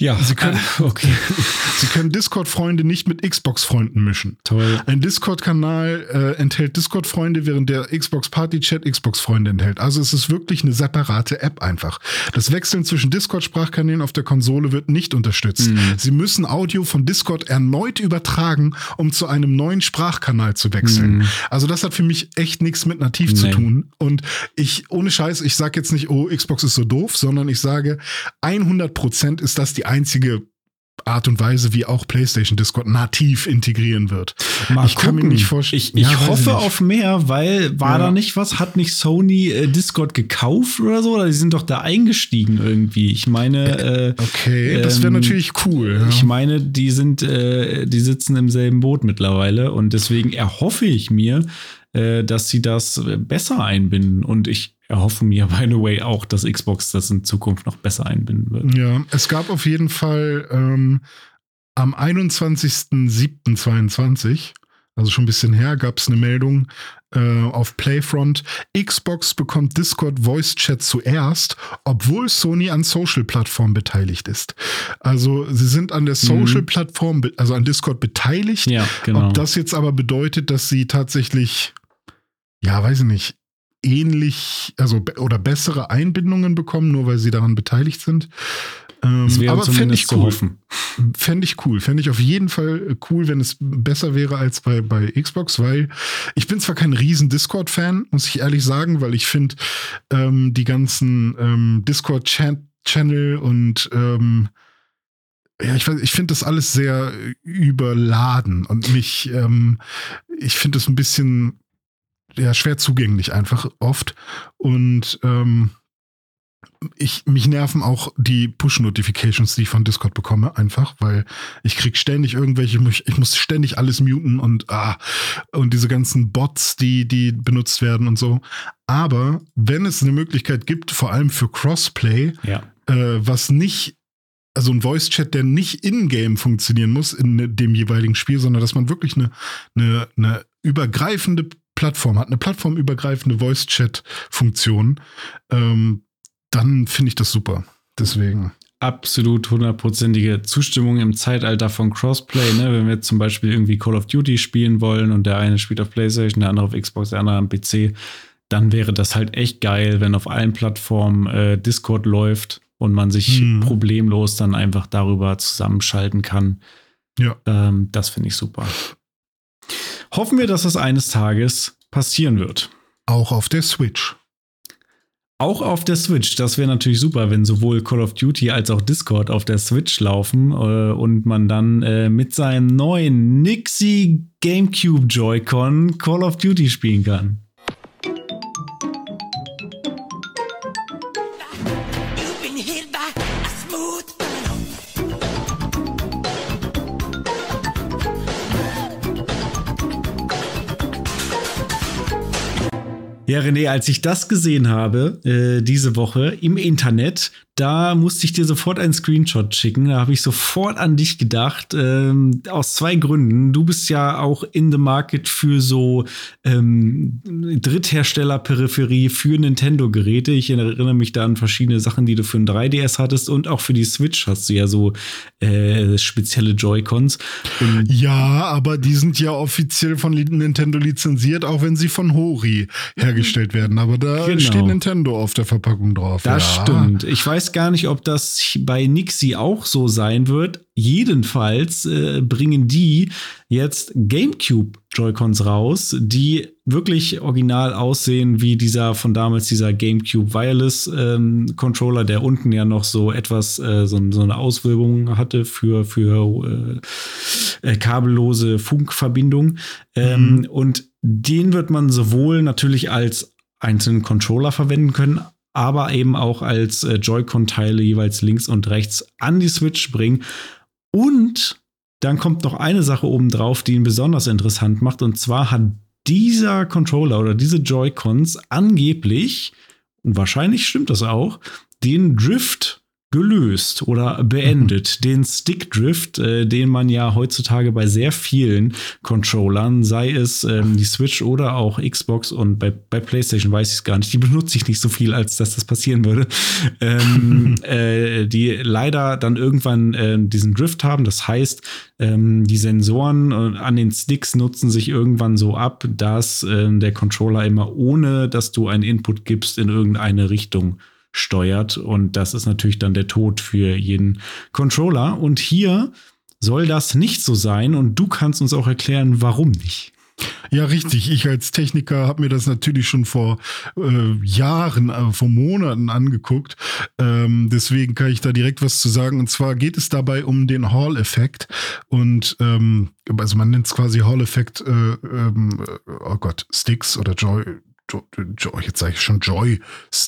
Ja, Sie können- äh, *laughs* okay, *laughs* Sie können Discord-Freunde nicht mit Xbox-Freunden mischen. toll. Ein Discord-Kanal äh, enthält Discord-Freunde, während der Xbox Party-Chat Xbox-Freunde enthält. Also es ist wirklich eine separate App einfach. Das Wechseln zwischen Discord-Sprachkanälen auf der Konsole wird nicht unterstützt. Mhm. Sie müssen Audio von Discord erneut übertragen, um zu einem neuen Sprachkanal zu wechseln. Mhm. Also das hat für mich echt nichts mit nativ zu Nee. tun. Und ich, ohne Scheiß, ich sage jetzt nicht, oh, Xbox ist so doof, sondern ich sage, 100% ist das die einzige Art und Weise, wie auch PlayStation Discord nativ integrieren wird. Mal ich kann mir gucken. nicht vorstellen. Ich, ich Ja, hoffe nicht. auf mehr, weil war Ja. da nicht was? Hat nicht Sony äh, Discord gekauft oder so? Oder die sind doch da eingestiegen irgendwie. Ich meine, äh, Okay, das wäre ähm, natürlich cool. Ja. ich meine, die sind, äh, die sitzen im selben Boot mittlerweile und deswegen erhoffe ich mir, äh, dass sie das äh, besser einbinden. Und ich erhoffe mir, by the way, auch, dass Xbox das in Zukunft noch besser einbinden wird. Ja, es gab auf jeden Fall ähm, am 21.07.22, also schon ein bisschen her, gab es eine Meldung äh, auf Playfront. Xbox bekommt Discord Voice Chat zuerst, obwohl Sony an Social-Plattformen beteiligt ist. Also sie sind an der Social-Plattform, be- also an Discord beteiligt. Ja, genau. Ob das jetzt aber bedeutet, dass sie tatsächlich, ja, weiß ich nicht, ähnlich, also oder bessere Einbindungen bekommen, nur weil sie daran beteiligt sind. Ähm, aber fände ich cool. Fände ich cool. Fände ich auf jeden Fall äh, cool, wenn es besser wäre als bei, bei Xbox, weil ich bin zwar kein riesen Discord-Fan, muss ich ehrlich sagen, weil ich finde ähm, die ganzen ähm, Discord-Channel und ähm, ja, ich, weiß- ich finde das alles sehr überladen und mich, ähm, ich finde es ein bisschen ja, schwer zugänglich einfach oft. Und ähm, ich, mich nerven auch die Push-Notifications, die ich von Discord bekomme, einfach, weil ich krieg ständig irgendwelche, ich muss ständig alles muten und ah, und diese ganzen Bots, die, die benutzt werden und so. Aber wenn es eine Möglichkeit gibt, vor allem für Crossplay, Ja. äh, was nicht, also ein Voice-Chat, der nicht in-game funktionieren muss in dem jeweiligen Spiel, sondern dass man wirklich eine, eine, eine übergreifende Plattform hat, eine plattformübergreifende Voice-Chat-Funktion, ähm, dann finde ich das super. Deswegen. absolut hundertprozentige Zustimmung im Zeitalter von Crossplay. Ne? Wenn wir jetzt zum Beispiel irgendwie Call of Duty spielen wollen und der eine spielt auf PlayStation, der andere auf Xbox, der andere am PC, dann wäre das halt echt geil, wenn auf allen Plattformen äh, Discord läuft und man sich Mhm. problemlos dann einfach darüber zusammenschalten kann. Ja. Ähm, das finde ich super. Hoffen wir, dass das eines Tages passieren wird. Auch auf der Switch. Auch auf der Switch. Das wäre natürlich super, wenn sowohl Call of Duty als auch Discord auf der Switch laufen äh, und man dann äh, mit seinem neuen Nixie GameCube Joy-Con Call of Duty spielen kann. A smooth Ja, René, als ich das gesehen habe, äh, diese Woche im Internet, da musste ich dir sofort einen Screenshot schicken. Da habe ich sofort an dich gedacht. Ähm, aus zwei Gründen. Du bist ja auch in the market für so ähm, Dritthersteller-Peripherie für Nintendo-Geräte. Ich erinnere mich da an verschiedene Sachen, die du für ein 3DS hattest und auch für die Switch hast du ja so äh, spezielle Joy-Cons. Ja, aber die sind ja offiziell von Nintendo lizenziert, auch wenn sie von Hori hergestellt werden. Aber da Genau. steht Nintendo auf der Verpackung drauf. Das ja. stimmt. Ich weiß gar nicht, ob das bei Nixie auch so sein wird. Jedenfalls äh, bringen die jetzt GameCube Joy-Cons raus, die wirklich original aussehen wie dieser von damals, dieser GameCube Wireless ähm, Controller, der unten ja noch so etwas, äh, so, so eine Auswölbung hatte für, für äh, äh, kabellose Funkverbindung. Ähm, Und den wird man sowohl natürlich als einzelnen Controller verwenden können, aber eben auch als äh, Joy-Con-Teile jeweils links und rechts an die Switch bringen. Und dann kommt noch eine Sache oben drauf, die ihn besonders interessant macht. Und zwar hat dieser Controller oder diese Joy-Cons angeblich, und wahrscheinlich stimmt das auch, den Drift gelöst oder beendet. Den Stick-Drift, äh, den man ja heutzutage bei sehr vielen Controllern, sei es ähm, die Switch oder auch Xbox und bei, bei PlayStation weiß ich es gar nicht, die benutze ich nicht so viel, als dass das passieren würde, ähm, *laughs* äh, die leider dann irgendwann äh, diesen Drift haben. Das heißt, ähm, die Sensoren äh, an den Sticks nutzen sich irgendwann so ab, dass äh, der Controller immer ohne, dass du einen Input gibst, in irgendeine Richtung steuert. Und das ist natürlich dann der Tod für jeden Controller. Und hier soll das nicht so sein. Und du kannst uns auch erklären, warum nicht. Ja, richtig. Ich als Techniker habe mir das natürlich schon vor äh, Jahren, äh, vor Monaten angeguckt Ähm, deswegen kann ich da direkt was zu sagen. Und zwar geht es dabei um den Hall-Effekt. Und ähm, also man nennt es quasi Hall-Effekt, äh, ähm, oh Gott, Sticks oder Joy. Jo, jo, jetzt sage ich schon Joy.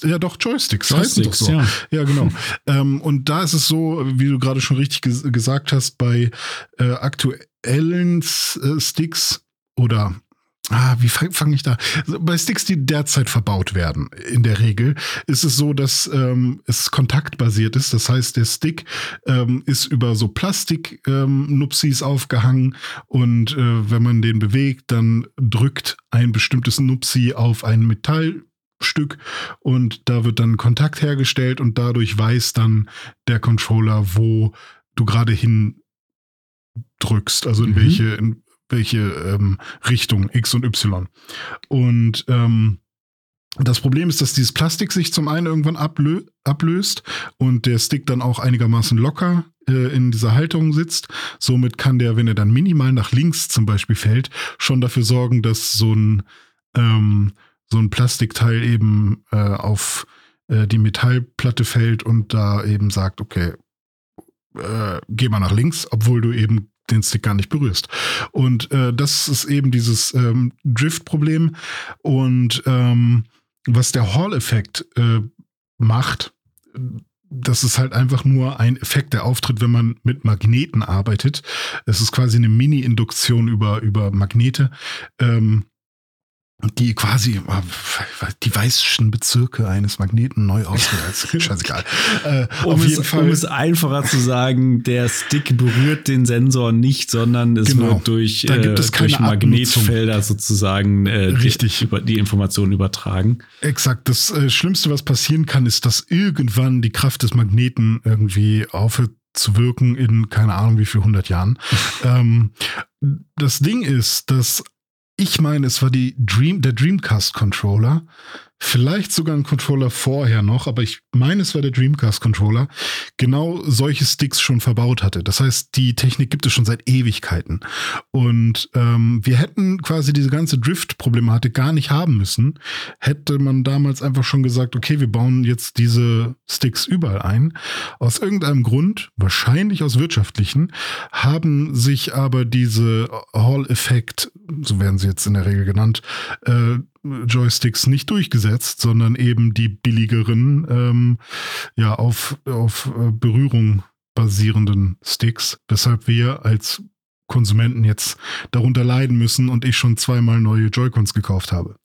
Ja, doch, Joysticks. heißen doch Joysticks, so. ja. Ja, genau. *laughs* ähm, und da ist es so, wie du gerade schon richtig ges gesagt hast, bei äh, aktuellen äh, Sticks oder Ah, wie fange fang ich da? Also Bei Sticks, die derzeit verbaut werden, in der Regel, ist es so, dass ähm, es kontaktbasiert ist. Das heißt, der Stick ähm, ist über so Plastik-Nupsis aufgehangen und äh, wenn man den bewegt, dann drückt ein bestimmtes Nupsi auf ein Metallstück und da wird dann Kontakt hergestellt und dadurch weiß dann der Controller, wo du gerade hin drückst, also in Mhm. welche, in welche ähm, Richtung X und Y. Und ähm, das Problem ist, dass dieses Plastik sich zum einen irgendwann ablö ablöst und der Stick dann auch einigermaßen locker äh, in dieser Halterung sitzt. Somit kann der, wenn er dann minimal nach links zum Beispiel fällt, schon dafür sorgen, dass so ein, ähm, so ein Plastikteil eben äh, auf äh, die Metallplatte fällt und da eben sagt, okay, äh, geh mal nach links, obwohl du eben den Stick gar nicht berührst. Und äh, das ist eben dieses ähm, Drift-Problem. Und ähm, was der Hall-Effekt äh, macht, das ist halt einfach nur ein Effekt, der auftritt, wenn man mit Magneten arbeitet. Es ist quasi eine Mini-Induktion über, über Magnete. Ähm, die quasi äh, die weißen Bezirke eines Magneten neu *laughs* ausreizen. Scheißegal. Äh, Um, es, um es einfacher zu sagen, der Stick berührt den Sensor nicht, sondern es Genau. wird durch, Da gibt es äh, durch keine Abnutzung. Magnetfelder sozusagen äh, Richtig. Die, über die Informationen übertragen. Exakt. Das äh, Schlimmste, was passieren kann, ist, dass irgendwann die Kraft des Magneten irgendwie aufhört zu wirken in keine Ahnung wie viel hundert Jahren. *laughs* ähm, das Ding ist, dass ich meine, es war die Dream, der Dreamcast Controller, vielleicht sogar ein Controller vorher noch, aber ich meine, es war der Dreamcast Controller, genau solche Sticks schon verbaut hatte. Das heißt, die Technik gibt es schon seit Ewigkeiten. Und ähm, wir hätten quasi diese ganze Drift-Problematik gar nicht haben müssen, hätte man damals einfach schon gesagt, okay, wir bauen jetzt diese Sticks überall ein. Aus irgendeinem Grund, wahrscheinlich aus wirtschaftlichen, haben sich aber diese Hall-Effekt, so werden sie jetzt in der Regel genannt, äh, Joysticks nicht durchgesetzt, sondern eben die billigeren, ähm, ja, auf, auf äh, Berührung basierenden Sticks, weshalb wir als Konsumenten jetzt darunter leiden müssen und ich schon zweimal neue Joy-Cons gekauft habe.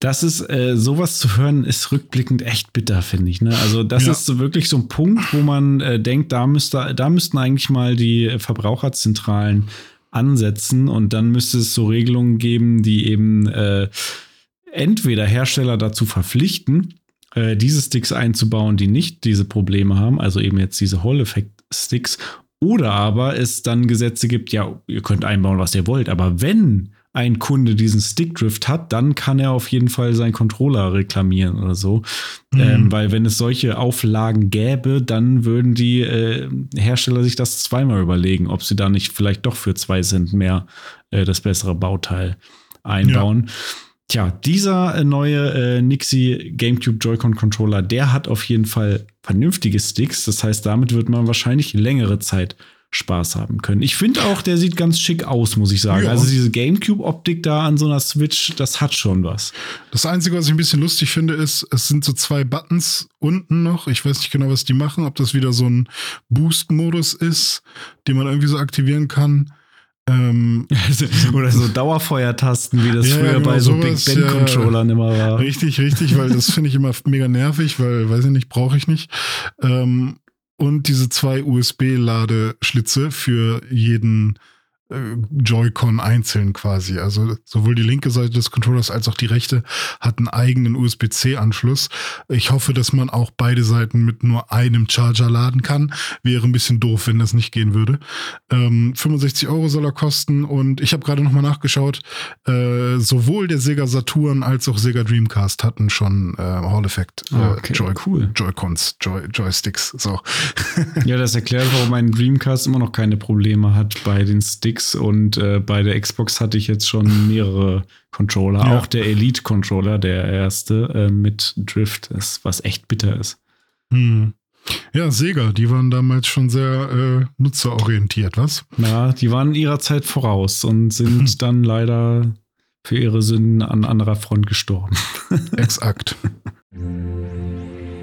Das ist, äh, sowas zu hören, ist rückblickend echt bitter, finde ich. Ne? Also, das Ja. ist so wirklich so ein Punkt, wo man äh, denkt, da müsste, da müssten eigentlich mal die Verbraucherzentralen ansetzen und dann müsste es so Regelungen geben, die eben äh, entweder Hersteller dazu verpflichten, äh, diese Sticks einzubauen, die nicht diese Probleme haben, also eben jetzt diese Hall-Effekt-Sticks, oder aber es dann Gesetze gibt, ja, ihr könnt einbauen, was ihr wollt, aber wenn ein Kunde diesen Stickdrift hat, dann kann er auf jeden Fall seinen Controller reklamieren oder so. Mhm. Ähm, weil wenn es solche Auflagen gäbe, dann würden die äh, Hersteller sich das zweimal überlegen, ob sie da nicht vielleicht doch für zwei Cent mehr äh, das bessere Bauteil einbauen. Tja, dieser äh, neue äh, Nixie GameCube Joy-Con Controller, der hat auf jeden Fall vernünftige Sticks. Das heißt, damit wird man wahrscheinlich längere Zeit Spaß haben können. Ich finde auch, der sieht ganz schick aus, muss ich sagen. Ja. Also diese GameCube-Optik da an so einer Switch, das hat schon was. Das Einzige, was ich ein bisschen lustig finde, ist, es sind so zwei Buttons unten noch. Ich weiß nicht genau, was die machen, ob das wieder so ein Boost-Modus ist, den man irgendwie so aktivieren kann. Ähm, *laughs* Oder so Dauerfeuertasten, wie das Ja, früher genau, bei so sowas, Big Band-Controllern immer war. Richtig, richtig, weil das finde ich immer mega nervig, weil, weiß ich nicht, brauche ich nicht. Ähm, und diese zwei USB-Ladeschlitze für jeden Joy-Con einzeln quasi. Also sowohl die linke Seite des Controllers als auch die rechte hat einen eigenen USB-C-Anschluss. Ich hoffe, dass man auch beide Seiten mit nur einem Charger laden kann. Wäre ein bisschen doof, wenn das nicht gehen würde. Ähm, 65 Euro soll er kosten und ich habe gerade nochmal nachgeschaut. Äh, sowohl der Sega Saturn als auch Sega Dreamcast hatten schon äh, Hall Effect äh, Ah, okay, Joy cool. Joy-Cons, Joy Joysticks. So. Ja, das erklärt, warum mein Dreamcast immer noch keine Probleme hat bei den Sticks und äh, bei der Xbox hatte ich jetzt schon mehrere Controller. Ja. Auch der Elite-Controller, der erste, äh, mit Drift, ist, was echt bitter ist. Hm. Ja, Sega, die waren damals schon sehr äh, nutzerorientiert, was? Ja, die waren ihrer Zeit voraus und sind *laughs* dann leider für ihre Sünden an anderer Front gestorben. Exakt. *laughs*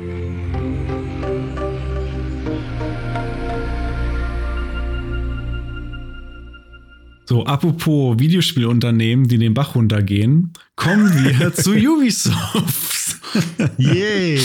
So, apropos Videospielunternehmen, die den Bach runtergehen, kommen wir *laughs* zu Ubisoft. Yay!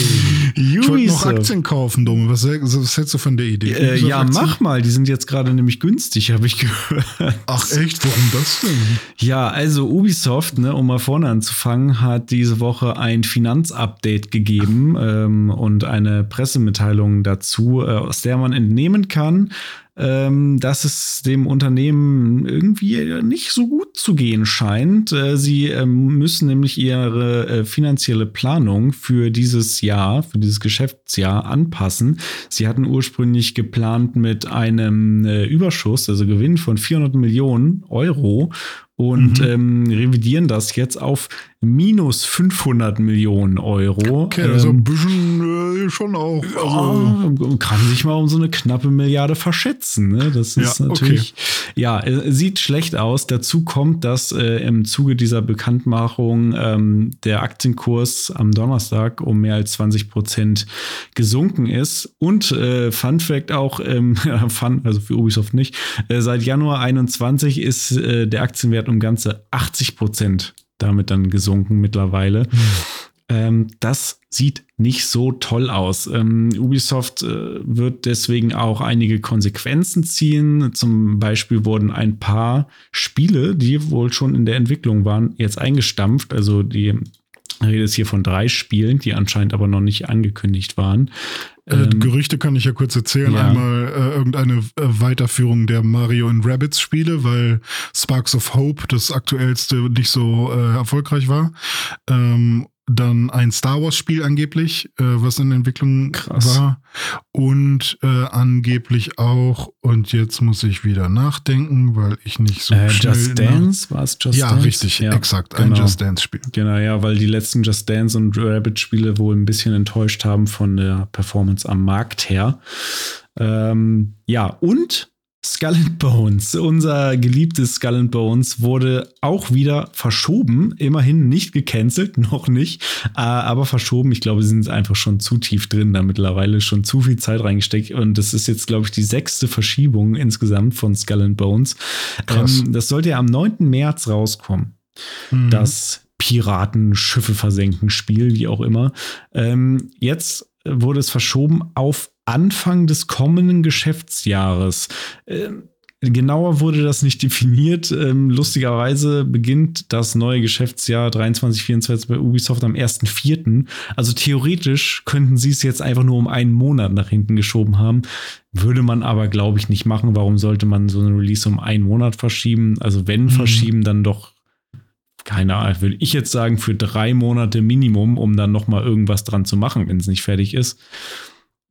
Ich wollte noch Aktien kaufen, Dumme. Was, was hältst du von der Idee? Äh, ja, Aktien? mach mal. Die sind jetzt gerade nämlich günstig, habe ich gehört. Ach echt, warum das denn? Ja, also Ubisoft, ne, um mal vorne anzufangen, hat diese Woche ein Finanzupdate gegeben ähm, und eine Pressemitteilung dazu, äh, aus der man entnehmen kann, ähm, dass es dem Unternehmen irgendwie nicht so gut zu gehen scheint. Äh, sie ähm, müssen nämlich ihre äh, finanzielle Planung für dieses Jahr, für dieses Geschäftsjahr anpassen. Sie hatten ursprünglich geplant mit einem äh, Überschuss, also Gewinn von 400 Millionen Euro und ähm, revidieren das jetzt auf minus 500 Millionen Euro. Okay, also Ähm, ein bisschen äh, schon auch. Also, ja, kann sich mal um so eine knappe Milliarde verschätzen. Ne? Das ist Ja, natürlich, ja, äh, sieht schlecht aus. Dazu kommt, dass äh, im Zuge dieser Bekanntmachung ähm, der Aktienkurs am Donnerstag um mehr als 20 Prozent gesunken ist. Und äh, Fun Fact auch, ähm, *laughs* Fun, also für Ubisoft nicht, äh, seit Januar 21 ist äh, der Aktienwert um ganze 80 Prozent damit dann gesunken mittlerweile. Ähm, das sieht nicht so toll aus. Ähm, Ubisoft äh, wird deswegen auch einige Konsequenzen ziehen. Zum Beispiel wurden ein paar Spiele, die wohl schon in der Entwicklung waren, jetzt eingestampft. Also die Rede ist hier von drei Spielen, die anscheinend aber noch nicht angekündigt waren. äh, Ähm, Gerüchte kann ich ja kurz erzählen. ja. Einmal äh, irgendeine äh, Weiterführung der Mario und Rabbids Spiele, weil Sparks of Hope das aktuellste nicht so äh, erfolgreich war. Ähm, dann ein Star Wars Spiel angeblich, äh, was in Entwicklung Krass. war. Und äh, angeblich auch, und jetzt muss ich wieder nachdenken, weil ich nicht so äh, schnell Just Dance, war es Just ja, Dance? richtig, exakt. Ein genau. Just Dance-Spiel. Genau, ja, weil die letzten Just Dance und Rabbit-Spiele wohl ein bisschen enttäuscht haben von der Performance am Markt her. Ähm, ja, und Skull and Bones, unser geliebtes Skull and Bones, wurde auch wieder verschoben. Immerhin nicht gecancelt, *laughs* noch nicht, äh, aber verschoben. Ich glaube, sie sind einfach schon zu tief drin da mittlerweile, schon zu viel Zeit reingesteckt. Und das ist jetzt, glaube ich, die sechste Verschiebung insgesamt von Skull and Bones. Ähm, das sollte ja am 9. März rauskommen Mhm. das Piraten Schiffe versenken Spiel, wie auch immer. Ähm, jetzt wurde es verschoben auf Anfang des kommenden Geschäftsjahres. Ähm, Genauer wurde das nicht definiert. Ähm, lustigerweise beginnt das neue Geschäftsjahr 23-24 bei Ubisoft am 1.4. Also theoretisch könnten sie es jetzt einfach nur um einen Monat nach hinten geschoben haben. Würde man aber, glaube ich, nicht machen. Warum sollte man so eine Release um einen Monat verschieben? Also wenn verschieben, dann doch keine Ahnung, würde ich jetzt sagen, für drei Monate Minimum, um dann noch mal irgendwas dran zu machen, wenn es nicht fertig ist.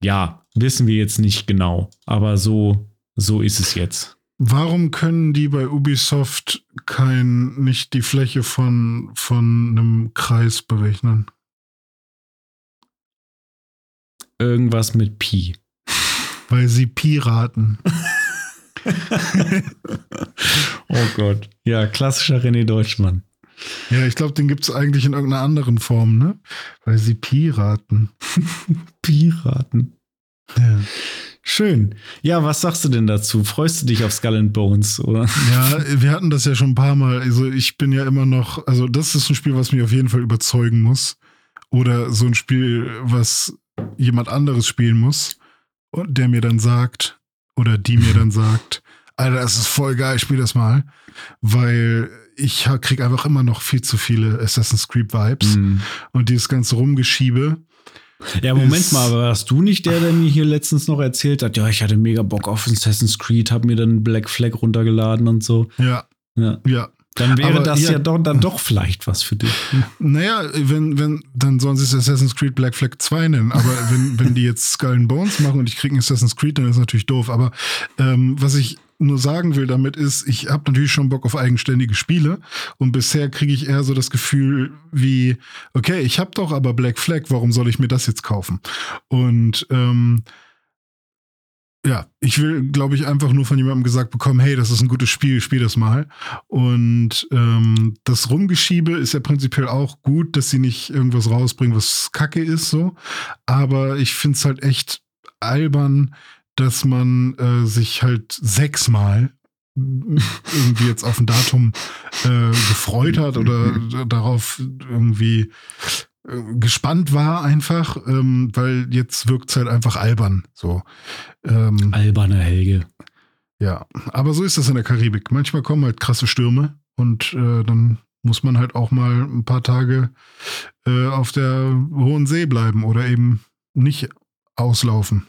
Ja, wissen wir jetzt nicht genau, aber so, so ist es jetzt. Warum können die bei Ubisoft kein, nicht die Fläche von, von einem Kreis berechnen? Irgendwas mit Pi. Weil sie Piraten. *laughs* Oh Gott. Ja, klassischer René Deutschmann. Ja, ich glaube, den gibt es eigentlich in irgendeiner anderen Form, ne? Weil sie Piraten. *laughs* Piraten. Ja. Schön. Ja, was sagst du denn dazu? Freust du dich auf Skull and Bones, oder? ja, wir hatten das ja schon ein paar Mal. Also ich bin ja immer noch, also das ist ein Spiel, was mich auf jeden Fall überzeugen muss. Oder so ein Spiel, was jemand anderes spielen muss und der mir dann sagt, oder die mir dann sagt, *laughs* Alter, das ist voll geil, spiel das mal. Weil ich krieg einfach immer noch viel zu viele Assassin's Creed Vibes Hm. und dieses ganze Rumgeschiebe. Ja, Moment mal, aber warst du nicht der, der mir hier letztens noch erzählt hat, ja, ich hatte mega Bock auf Assassin's Creed, hab mir dann Black Flag runtergeladen und so. Ja, Ja. ja. Dann wäre Aber das ja- ja, doch, dann doch vielleicht was für dich. Naja, wenn, wenn, dann sollen sie es Assassin's Creed Black Flag 2 nennen. Aber wenn, wenn die jetzt Skull and Bones machen und ich kriege ein Assassin's Creed, dann ist es natürlich doof. Aber ähm, was ich nur sagen will damit ist, ich habe natürlich schon Bock auf eigenständige Spiele und bisher kriege ich eher so das Gefühl wie, okay, ich habe doch aber Black Flag, warum soll ich mir das jetzt kaufen? Und ähm, ja, ich will, glaube ich, einfach nur von jemandem gesagt bekommen, hey, das ist ein gutes Spiel, spiel das mal. Und ähm, das Rumgeschiebe ist ja prinzipiell auch gut, dass sie nicht irgendwas rausbringen, was Kacke ist, so. Aber ich finde es halt echt albern, dass man äh, sich halt sechsmal irgendwie jetzt auf ein Datum äh, gefreut hat oder *laughs* darauf irgendwie äh, gespannt war einfach, ähm, weil jetzt wirkt es halt einfach albern. So. Ähm, Alberne Helge. ja, aber so ist das in der Karibik. Manchmal kommen halt krasse Stürme und äh, dann muss man halt auch mal ein paar Tage äh, auf der hohen See bleiben oder eben nicht auslaufen.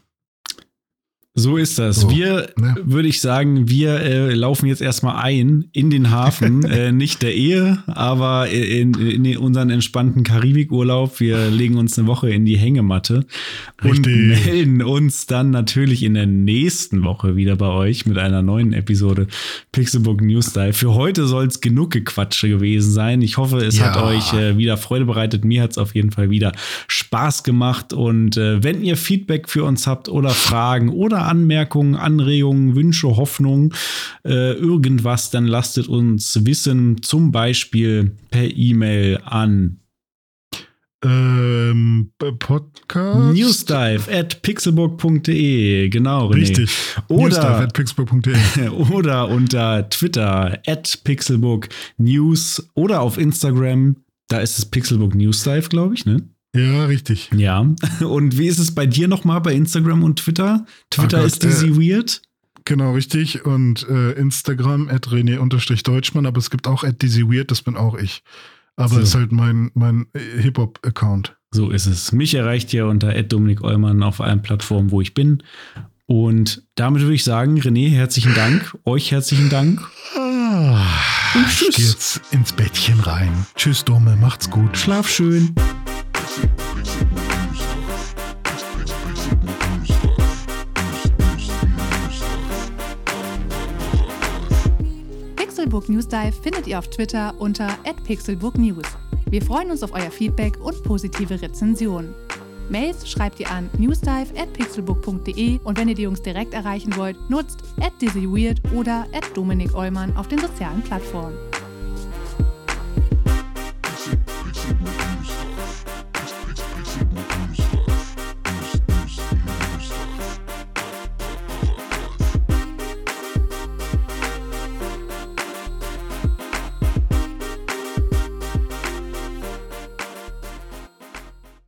So ist das. So, wir, ne? würde ich sagen, wir äh, laufen jetzt erstmal ein in den Hafen, *laughs* äh, nicht der Ehe, aber in, in unseren entspannten Karibikurlaub. Wir legen uns eine Woche in die Hängematte und Richtig. melden uns dann natürlich in der nächsten Woche wieder bei euch mit einer neuen Episode Pixelbook News Style. Für heute soll es genug Gequatsche gewesen sein. Ich hoffe, es Ja. hat euch äh, wieder Freude bereitet. Mir hat es auf jeden Fall wieder Spaß gemacht. Und äh, wenn ihr Feedback für uns habt oder Fragen oder Anmerkungen, Anregungen, Wünsche, Hoffnungen, äh, irgendwas, dann lasst es uns wissen. Zum Beispiel per E-Mail an Ähm, Podcast? newsdive at pixelburg.de. Genau, René. Richtig. Oder- Newsdive@pixburg.de. *laughs* oder unter Twitter at Pixelbook News oder auf Instagram. Da ist es Pixelbook News Dive, glaube ich, ne? Ja, richtig. Ja. *laughs* Und wie ist es bei dir nochmal bei Instagram und Twitter? Twitter Oh Gott, ist Dizzy Weird. Genau, richtig. Und äh, Instagram at René-Deutschmann, aber es gibt auch at Dizzy Weird, das bin auch ich. Aber So. ist halt mein, mein äh, Hip-Hop-Account. So ist es. Mich erreicht ihr unter Dominik Eulmann auf allen Plattformen, wo ich bin. Und damit würde ich sagen, René, herzlichen Dank. *laughs* Euch herzlichen Dank. Ah, Und tschüss. geh jetzt ins Bettchen rein. Tschüss, Dumme, macht's gut. Schlaf schön. Pixelbook News Dive findet ihr auf Twitter unter @pixelbooknews. Wir freuen uns auf euer Feedback und positive Rezensionen. Mails schreibt ihr an newsdive@pixelbook.de und wenn ihr die Jungs direkt erreichen wollt, nutzt @dizzyweird oder @dominik Eulmann auf den sozialen Plattformen.